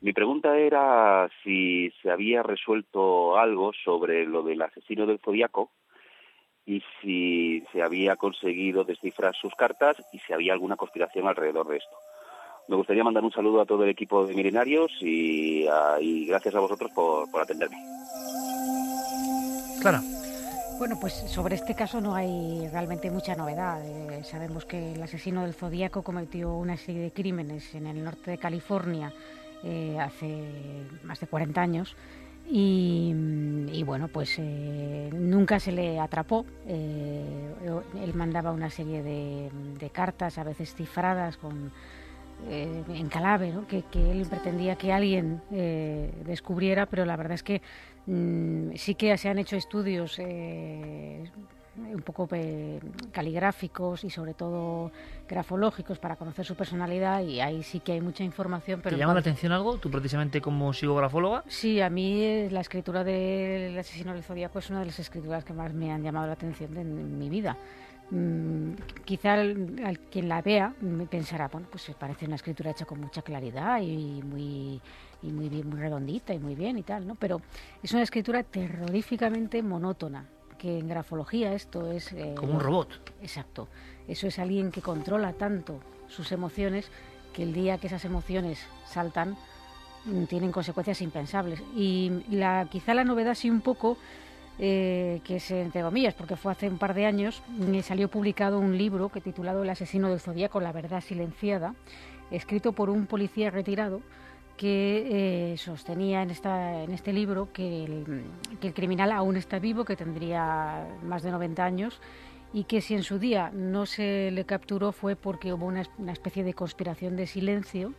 Mi pregunta era si se había resuelto algo sobre lo del asesino del Zodíaco y si se había conseguido descifrar sus cartas y si había alguna conspiración alrededor de esto. Me gustaría mandar un saludo a todo el equipo de Milenarios y, a- y gracias a vosotros por, por atenderme. Clara. Bueno, pues sobre este caso no hay realmente mucha novedad. Eh, sabemos que el asesino del Zodíaco cometió una serie de crímenes en el norte de California eh, hace más de 40 años y, mm, y bueno, pues eh, nunca se le atrapó. Eh, él mandaba una serie de, cartas, a veces cifradas con eh, en que, que él pretendía que alguien eh, descubriera, pero la verdad es que mm, sí que se han hecho estudios eh, un poco eh, caligráficos y sobre todo grafológicos para conocer su personalidad y ahí sí que hay mucha información. Pero ¿Te llama la atención algo? ¿Tú precisamente como psicografóloga? Sí, a mí eh, la escritura del asesino del zodíaco es una de las escrituras que más me han llamado la atención de- en mi vida. Mm, quizá al, al quien la vea me pensará, bueno, pues se parece una escritura hecha con mucha claridad y muy y muy bien, muy redondita y muy bien y tal, ¿no? Pero es una escritura terroríficamente monótona, que en grafología esto es eh, Como un robot. Exacto. Eso es alguien que controla tanto sus emociones que el día que esas emociones saltan mm, tienen consecuencias impensables. Y la, quizá la novedad sí un poco, eh, que es entre comillas, porque fue hace un par de años, me salió publicado un libro que titulado El asesino del zodíaco, la verdad silenciada, escrito por un policía retirado que eh, sostenía en, esta, en este libro que el, criminal aún está vivo, que tendría más de 90 años y que si en su día no se le capturó fue porque hubo una, una especie de conspiración de silencio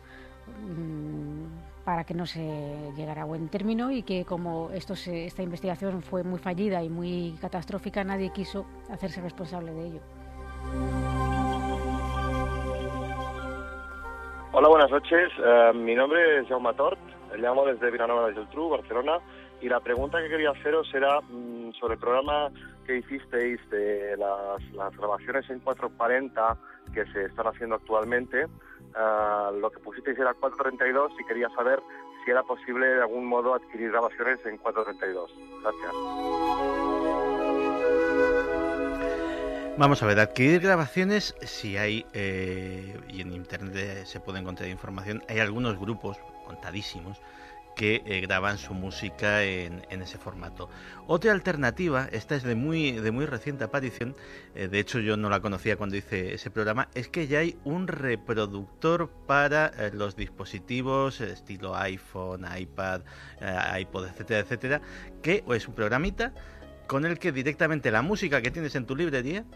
mm, para que no se llegara a buen término y que como esto se- esta investigación fue muy fallida y muy catastrófica, nadie quiso hacerse responsable de ello. Hola, buenas noches. Eh, mi nombre es Jaume Tort. Llamo desde Vilanova de Geltrú, Barcelona. Y la pregunta que quería haceros era mm, sobre el programa que hicisteis de las, las grabaciones en 440 que se están haciendo actualmente. Eh, lo que pusisteis era 432 y quería saber si era posible de algún modo adquirir grabaciones en 432. Gracias. Vamos a ver, adquirir grabaciones, si hay, eh, y en internet se puede encontrar información, hay algunos grupos, contadísimos, que eh, graban su música en, ese formato. Otra alternativa, esta es de muy, de muy reciente aparición, eh, de hecho yo no la conocía cuando hice ese programa, es que ya hay un reproductor para eh, los dispositivos eh, estilo iPhone, iPad, eh, iPod, etcétera, etcétera, que es un programita con el que directamente la música que tienes en tu librería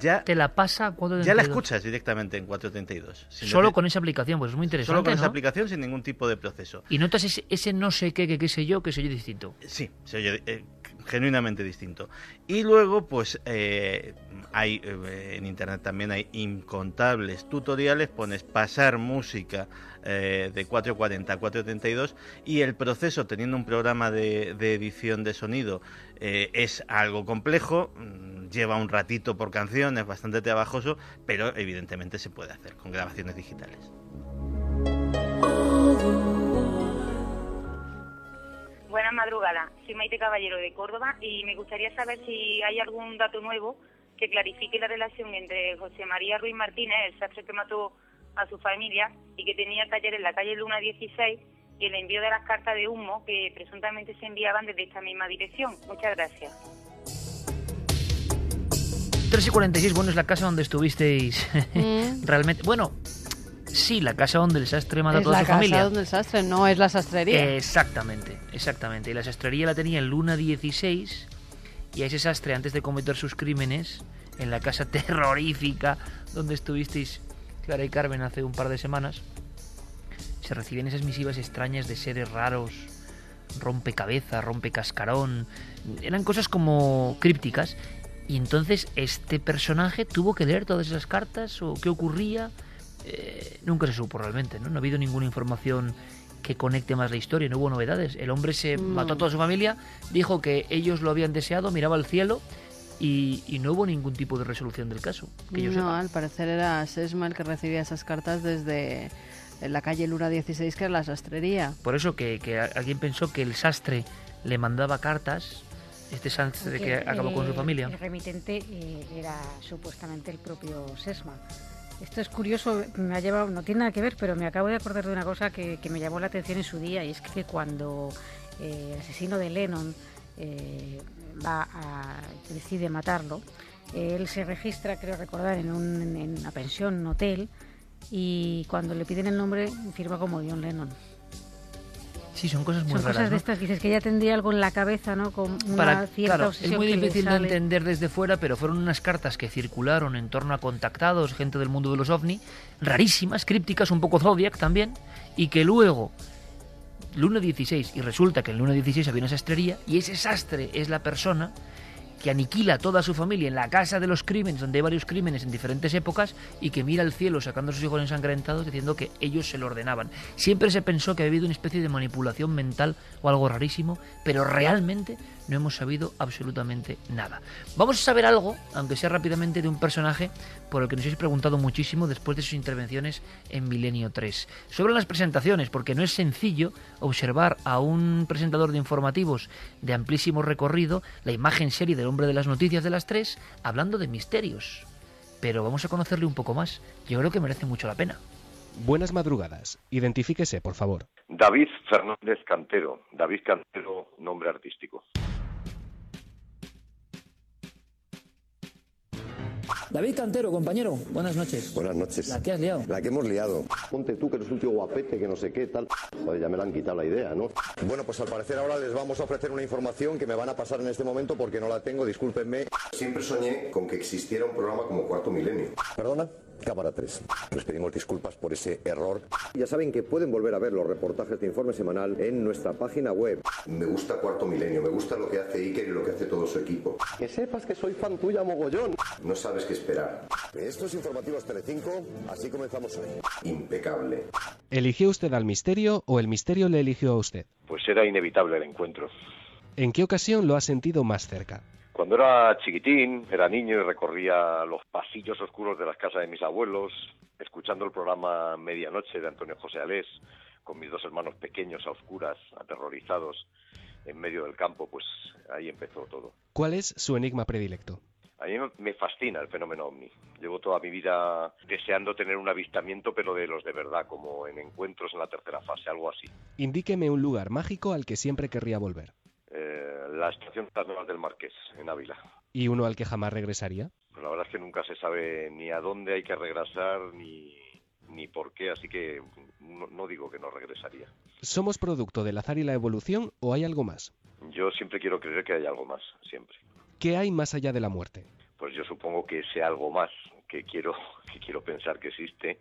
ya Te la pasa cuando ya la escuchas directamente en 432. sin Solo con esa aplicación, pues es muy interesante. Solo con esa aplicación sin ningún tipo de proceso. Y notas ese, ese no sé qué, que qué sé yo, que soy yo distinto. Sí, se oye eh, genuinamente distinto. Y luego, pues eh, hay eh, en internet también hay incontables tutoriales, pones pasar música eh, de 440 a 432 y el proceso, teniendo un programa de, edición de sonido, eh, es algo complejo. mm, lleva un ratito por canción, es bastante trabajoso, pero evidentemente se puede hacer con grabaciones digitales. Buenas madrugadas, soy Maite Caballero de Córdoba y me gustaría saber si hay algún dato nuevo que clarifique la relación entre José María Ruiz Martínez, el sastre que mató a su familia y que tenía taller en la calle Luna 16 y el envío de las cartas de humo que presuntamente se enviaban desde esta misma dirección. Muchas gracias. 3 y 46, bueno, es la casa donde estuvisteis mm. realmente. Bueno, Sí, la casa donde el sastre mata a toda su familia. Es la casa donde el sastre, no es la sastrería. Exactamente, exactamente. Y la sastrería la tenía en Luna 16 y a ese sastre, antes de cometer sus crímenes, en la casa terrorífica donde estuvisteis Clara y Carmen hace un par de semanas, se recibían esas misivas extrañas de seres raros, rompecabezas, rompecascarón, eran cosas como crípticas. Y entonces este personaje tuvo que leer todas esas cartas o qué ocurría eh, nunca se supo realmente, ¿no? No ha habido ninguna información que conecte más la historia, no hubo novedades. El hombre se mató a toda su familia, dijo que ellos lo habían deseado, miraba al cielo y, no hubo ningún tipo de resolución del caso. no, al parecer era Sesma el que recibía esas cartas desde la calle Lura 16, que era la sastrería. Por eso que, alguien pensó que el sastre le mandaba cartas este sastre que acabó con su familia. El remitente eh, era supuestamente el propio Sesma. Esto es curioso, me ha llevado, no tiene nada que ver, pero me acabo de acordar de una cosa que, me llamó la atención en su día y es que cuando eh, el asesino de Lennon eh, va a, decide matarlo, él se registra, creo recordar, en, una pensión, un hotel, y cuando le piden el nombre firma como John Lennon. Sí, son cosas muy son raras. cosas de estas, dices que ya tendría algo en la cabeza, ¿no? Con una cierta claro, Es muy difícil de entender desde fuera, pero fueron unas cartas que circularon en torno a contactados, gente del mundo de los ovni, rarísimas, crípticas, un poco Zodiac también, y que luego, Luna 16, y resulta que en Luna 16 había una sastrería, y ese sastre es la persona que aniquila a toda su familia en la casa de los crímenes, donde hay varios crímenes en diferentes épocas, y que mira al cielo sacando a sus hijos ensangrentados diciendo que ellos se lo ordenaban. Siempre se pensó que había habido una especie de manipulación mental o algo rarísimo, pero realmente no hemos sabido absolutamente nada. Vamos a saber algo, aunque sea rápidamente, de un personaje por el que nos habéis preguntado muchísimo después de sus intervenciones en Milenio 3. Sobre las presentaciones, porque no es sencillo observar a un presentador de informativos de amplísimo recorrido, la imagen serie del hombre de las noticias de las 3, hablando de misterios. Pero vamos a conocerle un poco más. Yo creo que merece mucho la pena. Buenas madrugadas. Identifíquese, por favor. David Fernández Cantero. David Cantero, nombre artístico. David Cantero, compañero, buenas noches. Buenas noches. ¿La que has liado? La que hemos liado. Ponte tú que eres un tío guapete, que no sé qué, tal. Joder, ya me la han quitado la idea, ¿no? Bueno, pues al parecer ahora les vamos a ofrecer una información que me van a pasar en este momento porque no la tengo, discúlpenme. Siempre soñé con que existiera un programa como Cuarto Milenio. ¿Perdona? Cámara 3. Les pedimos disculpas por ese error. Ya saben que pueden volver a ver los reportajes de informe semanal en nuestra página web. Me gusta Cuarto Milenio, me gusta lo que hace Iker y lo que hace todo su equipo. Que sepas que soy fan tuya mogollón. No sabes qué esperar. Estos informativos Telecinco, así comenzamos hoy. Impecable. ¿Eligió usted al misterio o el misterio le eligió a usted? Pues era inevitable el encuentro. ¿En qué ocasión lo ha sentido más cerca? Cuando era chiquitín, era niño y recorría los pasillos oscuros de las casas de mis abuelos, escuchando el programa Medianoche de Antonio José Alés, con mis dos hermanos pequeños a oscuras, aterrorizados, en medio del campo, pues ahí empezó todo. ¿Cuál es su enigma predilecto? A mí me fascina el fenómeno ovni. Llevo toda mi vida deseando tener un avistamiento, pero de los de verdad, como en encuentros en la tercera fase, algo así. Indíqueme un lugar mágico al que siempre querría volver. Eh, la estación Nuevas del Marqués, en Ávila. ¿Y uno al que jamás regresaría? Pues la verdad es que nunca se sabe ni a dónde hay que regresar ni, ni por qué, así que no, digo que no regresaría. ¿Somos producto del azar y la evolución o hay algo más? Yo siempre quiero creer que hay algo más, siempre. ¿Qué hay más allá de la muerte? Pues yo supongo que ese algo más que quiero, que quiero pensar que existe,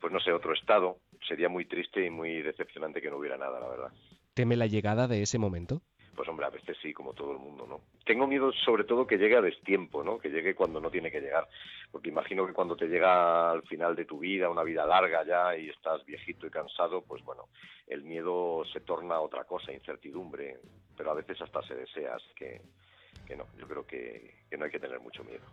pues no sé, otro estado. Sería muy triste y muy decepcionante que no hubiera nada, la verdad. ¿Teme la llegada de ese momento? Pues hombre, a veces sí, como todo el mundo, ¿no? Tengo miedo sobre todo que llegue a destiempo, ¿no? Que llegue cuando no tiene que llegar. Porque imagino que cuando te llega al final de tu vida, una vida larga ya, y estás viejito y cansado, pues bueno, el miedo se torna otra cosa, incertidumbre, pero a veces hasta se desea, así que que no, yo creo que, que no hay que tener mucho miedo.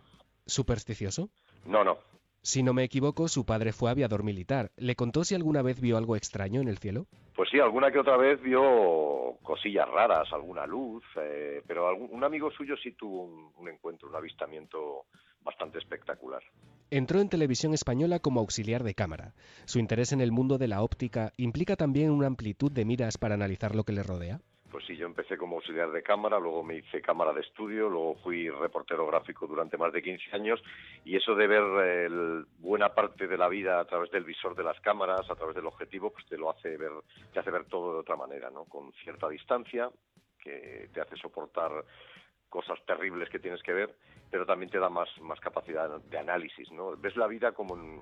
¿Supersticioso? No, no, Si no me equivoco, su padre fue aviador militar. ¿Le contó si alguna vez vio algo extraño en el cielo? Pues sí, alguna que otra vez vio cosillas raras, alguna luz, eh, pero algún, un amigo suyo sí tuvo un, un encuentro, un avistamiento bastante espectacular. Entró en televisión española como auxiliar de cámara. Su interés en el mundo de la óptica implica también una amplitud de miras para analizar lo que le rodea. Pues sí, yo empecé como auxiliar de cámara, luego me hice cámara de estudio, luego fui reportero gráfico durante más de 15 años y eso de ver eh, el- buena parte de la vida a través del visor de las cámaras, a través del objetivo, pues te lo hace ver, te hace ver todo de otra manera, ¿no? Con cierta distancia que te hace soportar cosas terribles que tienes que ver, pero también te da más, más capacidad de análisis, ¿no? Ves la vida como en,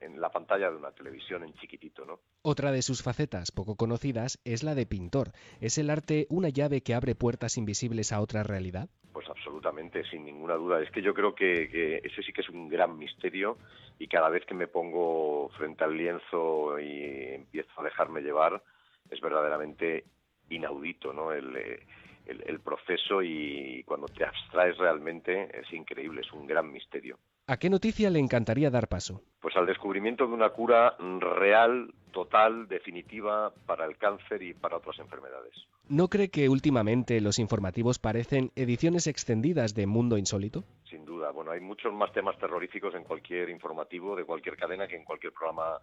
en la pantalla de una televisión en chiquitito, ¿no? Otra de sus facetas poco conocidas es la de pintor. ¿Es el arte una llave que abre puertas invisibles a otra realidad? Pues absolutamente, sin ninguna duda. Es que yo creo que, que ese sí que es un gran misterio y cada vez que me pongo frente al lienzo y empiezo a dejarme llevar, es verdaderamente inaudito, ¿no? El, eh, el, el proceso y cuando te abstraes realmente es increíble, es un gran misterio. ¿A qué noticia le encantaría dar paso? Pues al descubrimiento de una cura real, total, definitiva para el cáncer y para otras enfermedades. ¿No cree que últimamente los informativos parecen ediciones extendidas de Mundo Insólito? Sin duda. Bueno, hay muchos más temas terroríficos en cualquier informativo de cualquier cadena que en cualquier programa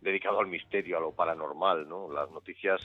dedicado al misterio, a lo paranormal, ¿no? Las noticias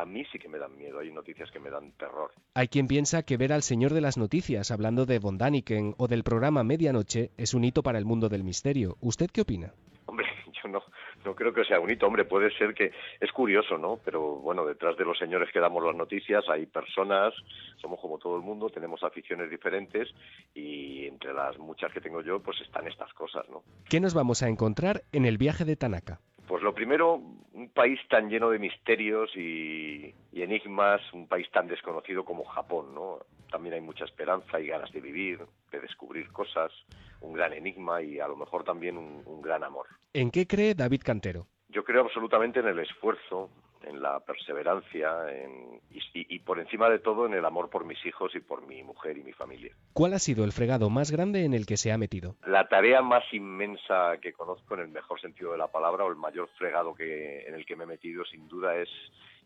a mí sí que me dan miedo, hay noticias que me dan terror. Hay quien piensa que ver al señor de las noticias hablando de Von Daniken o del programa Medianoche es un hito para el mundo del misterio. ¿Usted qué opina? Hombre, yo no, no creo que sea un hito, hombre, puede ser que es curioso, ¿no? Pero bueno, detrás de los señores que damos las noticias hay personas, somos como todo el mundo, tenemos aficiones diferentes y entre las muchas que tengo yo, pues están estas cosas, ¿no? ¿Qué nos vamos a encontrar en el viaje de Tanaka? Pues lo primero, un país tan lleno de misterios y, y enigmas, un país tan desconocido como Japón, ¿no? También hay mucha esperanza y ganas de vivir, de descubrir cosas, un gran enigma y a lo mejor también un, un gran amor. ¿En qué cree David Cantero? Yo creo absolutamente en el esfuerzo, en la perseverancia en- y, por encima de todo en el amor por mis hijos y por mi mujer y mi familia. ¿Cuál ha sido el fregado más grande en el que se ha metido? La tarea más inmensa que conozco en el mejor sentido de la palabra o el mayor fregado que, en el que me he metido sin duda es,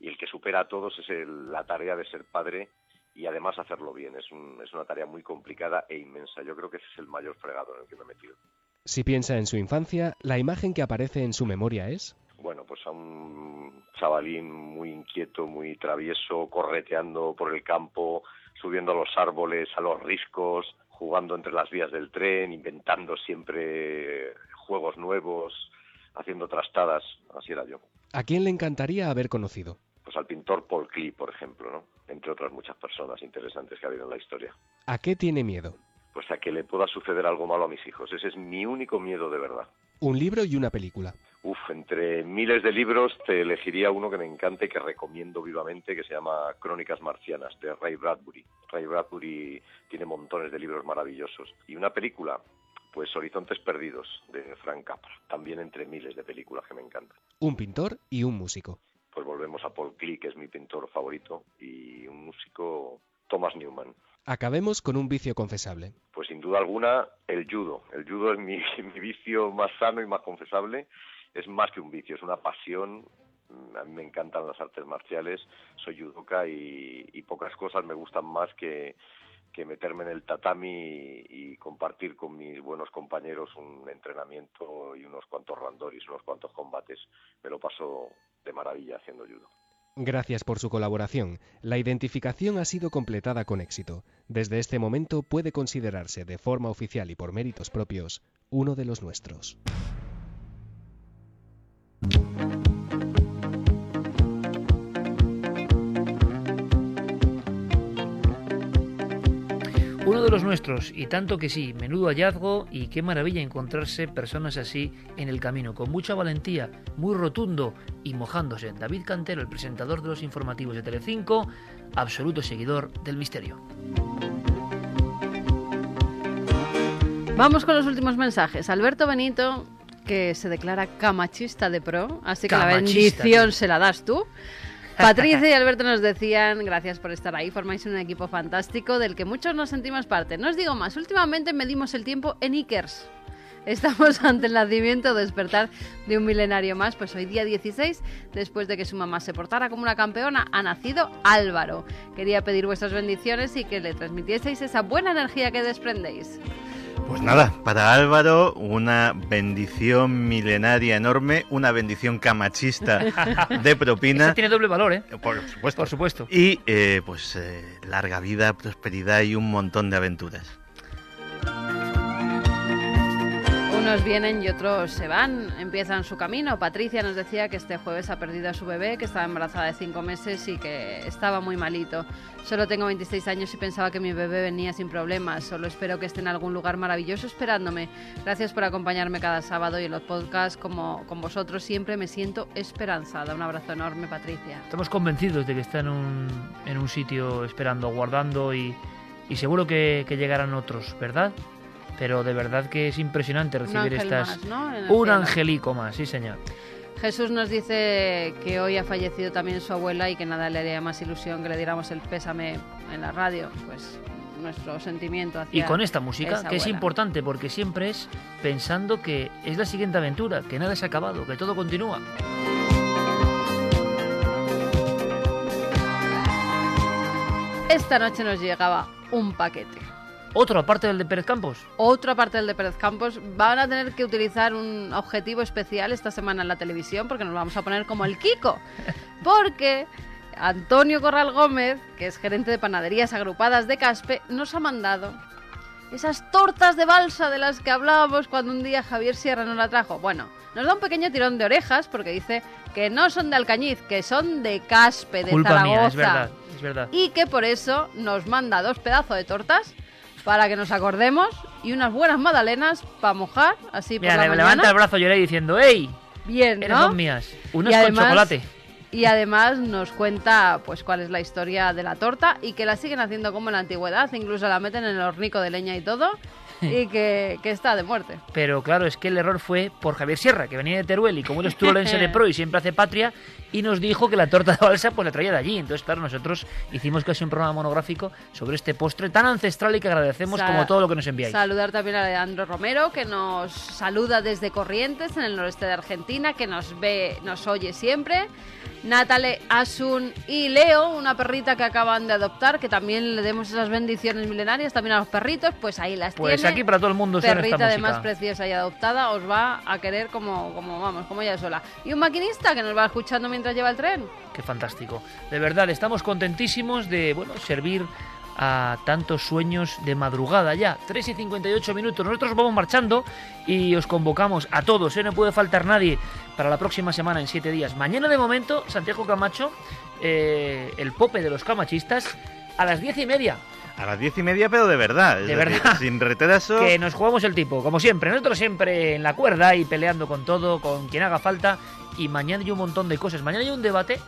y el que supera a todos, es el- la tarea de ser padre y además hacerlo bien. Es, un- es una tarea muy complicada e inmensa. Yo creo que ese es el mayor fregado en el que me he metido. Si piensa en su infancia, la imagen que aparece en su memoria es... Bueno, pues a un chavalín muy inquieto, muy travieso, correteando por el campo, subiendo a los árboles, a los riscos, jugando entre las vías del tren, inventando siempre juegos nuevos, haciendo trastadas. Así era yo. ¿A quién le encantaría haber conocido? Pues al pintor Paul Klee, por ejemplo, ¿no? Entre otras muchas personas interesantes que ha habido en la historia. ¿A qué tiene miedo? Pues a que le pueda suceder algo malo a mis hijos. Ese es mi único miedo de verdad. Un libro y una película. Uf, entre miles de libros te elegiría uno que me encante, que recomiendo vivamente, que se llama Crónicas Marcianas, de Ray Bradbury. Ray Bradbury tiene montones de libros maravillosos. Y una película, pues Horizontes Perdidos, de Frank Capra. También entre miles de películas que me encantan. Un pintor y un músico. Pues volvemos a Paul Klee, que es mi pintor favorito, y un músico, Thomas Newman. Acabemos con un vicio confesable. Pues sin duda alguna, el judo. El judo es mi, vicio más sano y más confesable. Es más que un vicio, es una pasión. Mm, A mí me encantan las artes marciales. Soy judoka y, y pocas cosas me gustan más que, que meterme en el tatami y, y compartir con mis buenos compañeros un entrenamiento y unos cuantos randoris, unos cuantos combates. Me lo paso de maravilla haciendo judo. Gracias por su colaboración. La identificación ha sido completada con éxito. Desde este momento puede considerarse de forma oficial y por méritos propios uno de los nuestros. De los nuestros, y tanto que sí, menudo hallazgo y qué maravilla encontrarse personas así en el camino, con mucha valentía, muy rotundo y mojándose. David Cantero, el presentador de los informativos de Telecinco, absoluto seguidor del misterio. Vamos con los últimos mensajes. Alberto Benito, que se declara camachista de pro, así que la bendición se la das tú. Patricia y Alberto nos decían, gracias por estar ahí, formáis un equipo fantástico del que muchos nos sentimos parte. No os digo más, últimamente medimos el tiempo en Ikers. Estamos ante el nacimiento despertar de un milenario más, pues hoy día 16, después de que su mamá se portara como una campeona, ha nacido Álvaro. Quería pedir vuestras bendiciones y que le transmitieseis esa buena energía que desprendéis. Pues nada, para Álvaro una bendición milenaria enorme, una bendición camachista de propina. Eso tiene doble valor, ¿eh? Por supuesto. Por supuesto. Y eh, pues eh, larga vida, prosperidad y un montón de aventuras. Unos vienen y otros se van, empiezan su camino. Patricia nos decía que este jueves ha perdido a su bebé, que estaba embarazada de cinco meses y que estaba muy malito. Solo tengo 26 años y pensaba que mi bebé venía sin problemas. Solo espero que esté en algún lugar maravilloso esperándome. Gracias por acompañarme cada sábado y en los podcasts como con vosotros. Siempre me siento esperanzada. Un abrazo enorme, Patricia. Estamos convencidos de que está en un, en un sitio esperando, guardando y, y seguro que, que llegarán otros, ¿verdad? Pero de verdad que es impresionante recibir ángel estas. más, ¿no? Un cielo. angelico más, sí, señor. Jesús nos dice que hoy ha fallecido también su abuela y que nada le haría más ilusión que le diéramos el pésame en la radio. Pues nuestro sentimiento hacia Y con esta música, que es importante porque siempre es pensando que es la siguiente aventura, que nada se ha acabado, que todo continúa. Esta noche nos llegaba un paquete. Otro, aparte del de Pérez Campos. Otra parte del de Pérez Campos van a tener que utilizar un objetivo especial esta semana en la televisión porque nos vamos a poner como el Kiko. Porque Antonio Corral Gómez, que es gerente de panaderías agrupadas de Caspe, nos ha mandado esas tortas de balsa de las que hablábamos cuando un día Javier Sierra nos la trajo. Bueno, nos da un pequeño tirón de orejas porque dice que no son de Alcañiz, que son de Caspe, de Culpa Zaragoza. mía, es verdad, es verdad. Y que por eso nos manda dos pedazos de tortas para que nos acordemos y unas buenas magdalenas para mojar así Mira, por la le- mañana. levanta el brazo Lloré diciendo, ¡Ey! Bien, Eres ¿no? son mías. Unas Y con además- chocolate. Y además nos cuenta pues cuál es la historia de la torta y que la siguen haciendo como en la antigüedad, incluso la meten en el hornico de leña y todo, y que, que está de muerte. Pero claro, es que el error fue por Javier Sierra, que venía de Teruel y como él es turolense de pro y siempre hace patria, y nos dijo que la torta de balsa pues la traía de allí. Entonces, claro, nosotros hicimos casi un programa monográfico sobre este postre tan ancestral y que agradecemos Sa- como todo lo que nos enviáis. Saludar también a Leandro Romero, que nos saluda desde Corrientes, en el noreste de Argentina, que nos ve, nos oye siempre. Natale, Asun y Leo, una perrita que acaban de adoptar, que también le demos esas bendiciones milenarias también a los perritos, pues ahí las Pues tiene. aquí para todo el mundo Perrita esta además música. preciosa y adoptada, os va a querer como, como vamos, como ella sola. Y un maquinista que nos va escuchando mientras lleva el tren. Qué fantástico. De verdad, estamos contentísimos de bueno, servir a tantos sueños de madrugada ya. 3 y 58 minutos. Nosotros vamos marchando y os convocamos a todos. ¿eh? No puede faltar nadie para la próxima semana en 7 días. Mañana de momento, Santiago Camacho, eh, el pope de los camachistas, a las 10 y media. A las diez y media, pero de verdad. es De decir, verdad. Sin retraso. Que nos jugamos el tipo, como siempre. Nosotros siempre en la cuerda y peleando con todo, con quien haga falta. Y mañana hay un montón de cosas. Mañana hay un debate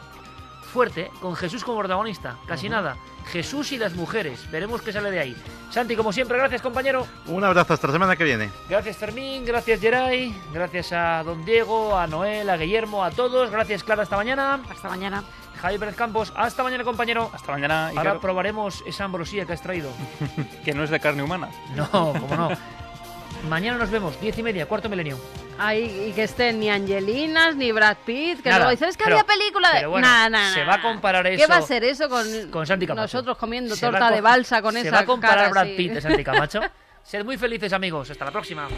fuerte, con Jesús como protagonista. Casi nada. Jesús y las mujeres. Veremos qué sale de ahí. Santi, como siempre, gracias, compañero. Un abrazo hasta la semana que viene. Gracias, Fermín. Gracias, Geray. Gracias a Don Diego, a Noel, a Guillermo, a todos. Gracias, Clara. Hasta mañana. Hasta mañana. Javi Pérez Campos. Hasta mañana, compañero. Hasta mañana. Ahora probaremos esa ambrosía que has traído. que no es de carne humana. No, como no. Mañana nos vemos, diez y media, cuarto milenio. Ay, y que estén ni Angelinas ni Brad Pitt, que Nada, luego dicen, es que pero- había película de... bueno, Nah, nah, se va a comparar ¿Qué eso va a ser eso con, con Santi Camacho. nosotros comiendo Se torta de balsa con se esa va a comparar cara Brad? Pitt de Santi Camacho. Sed muy felices, amigos. Hasta la próxima.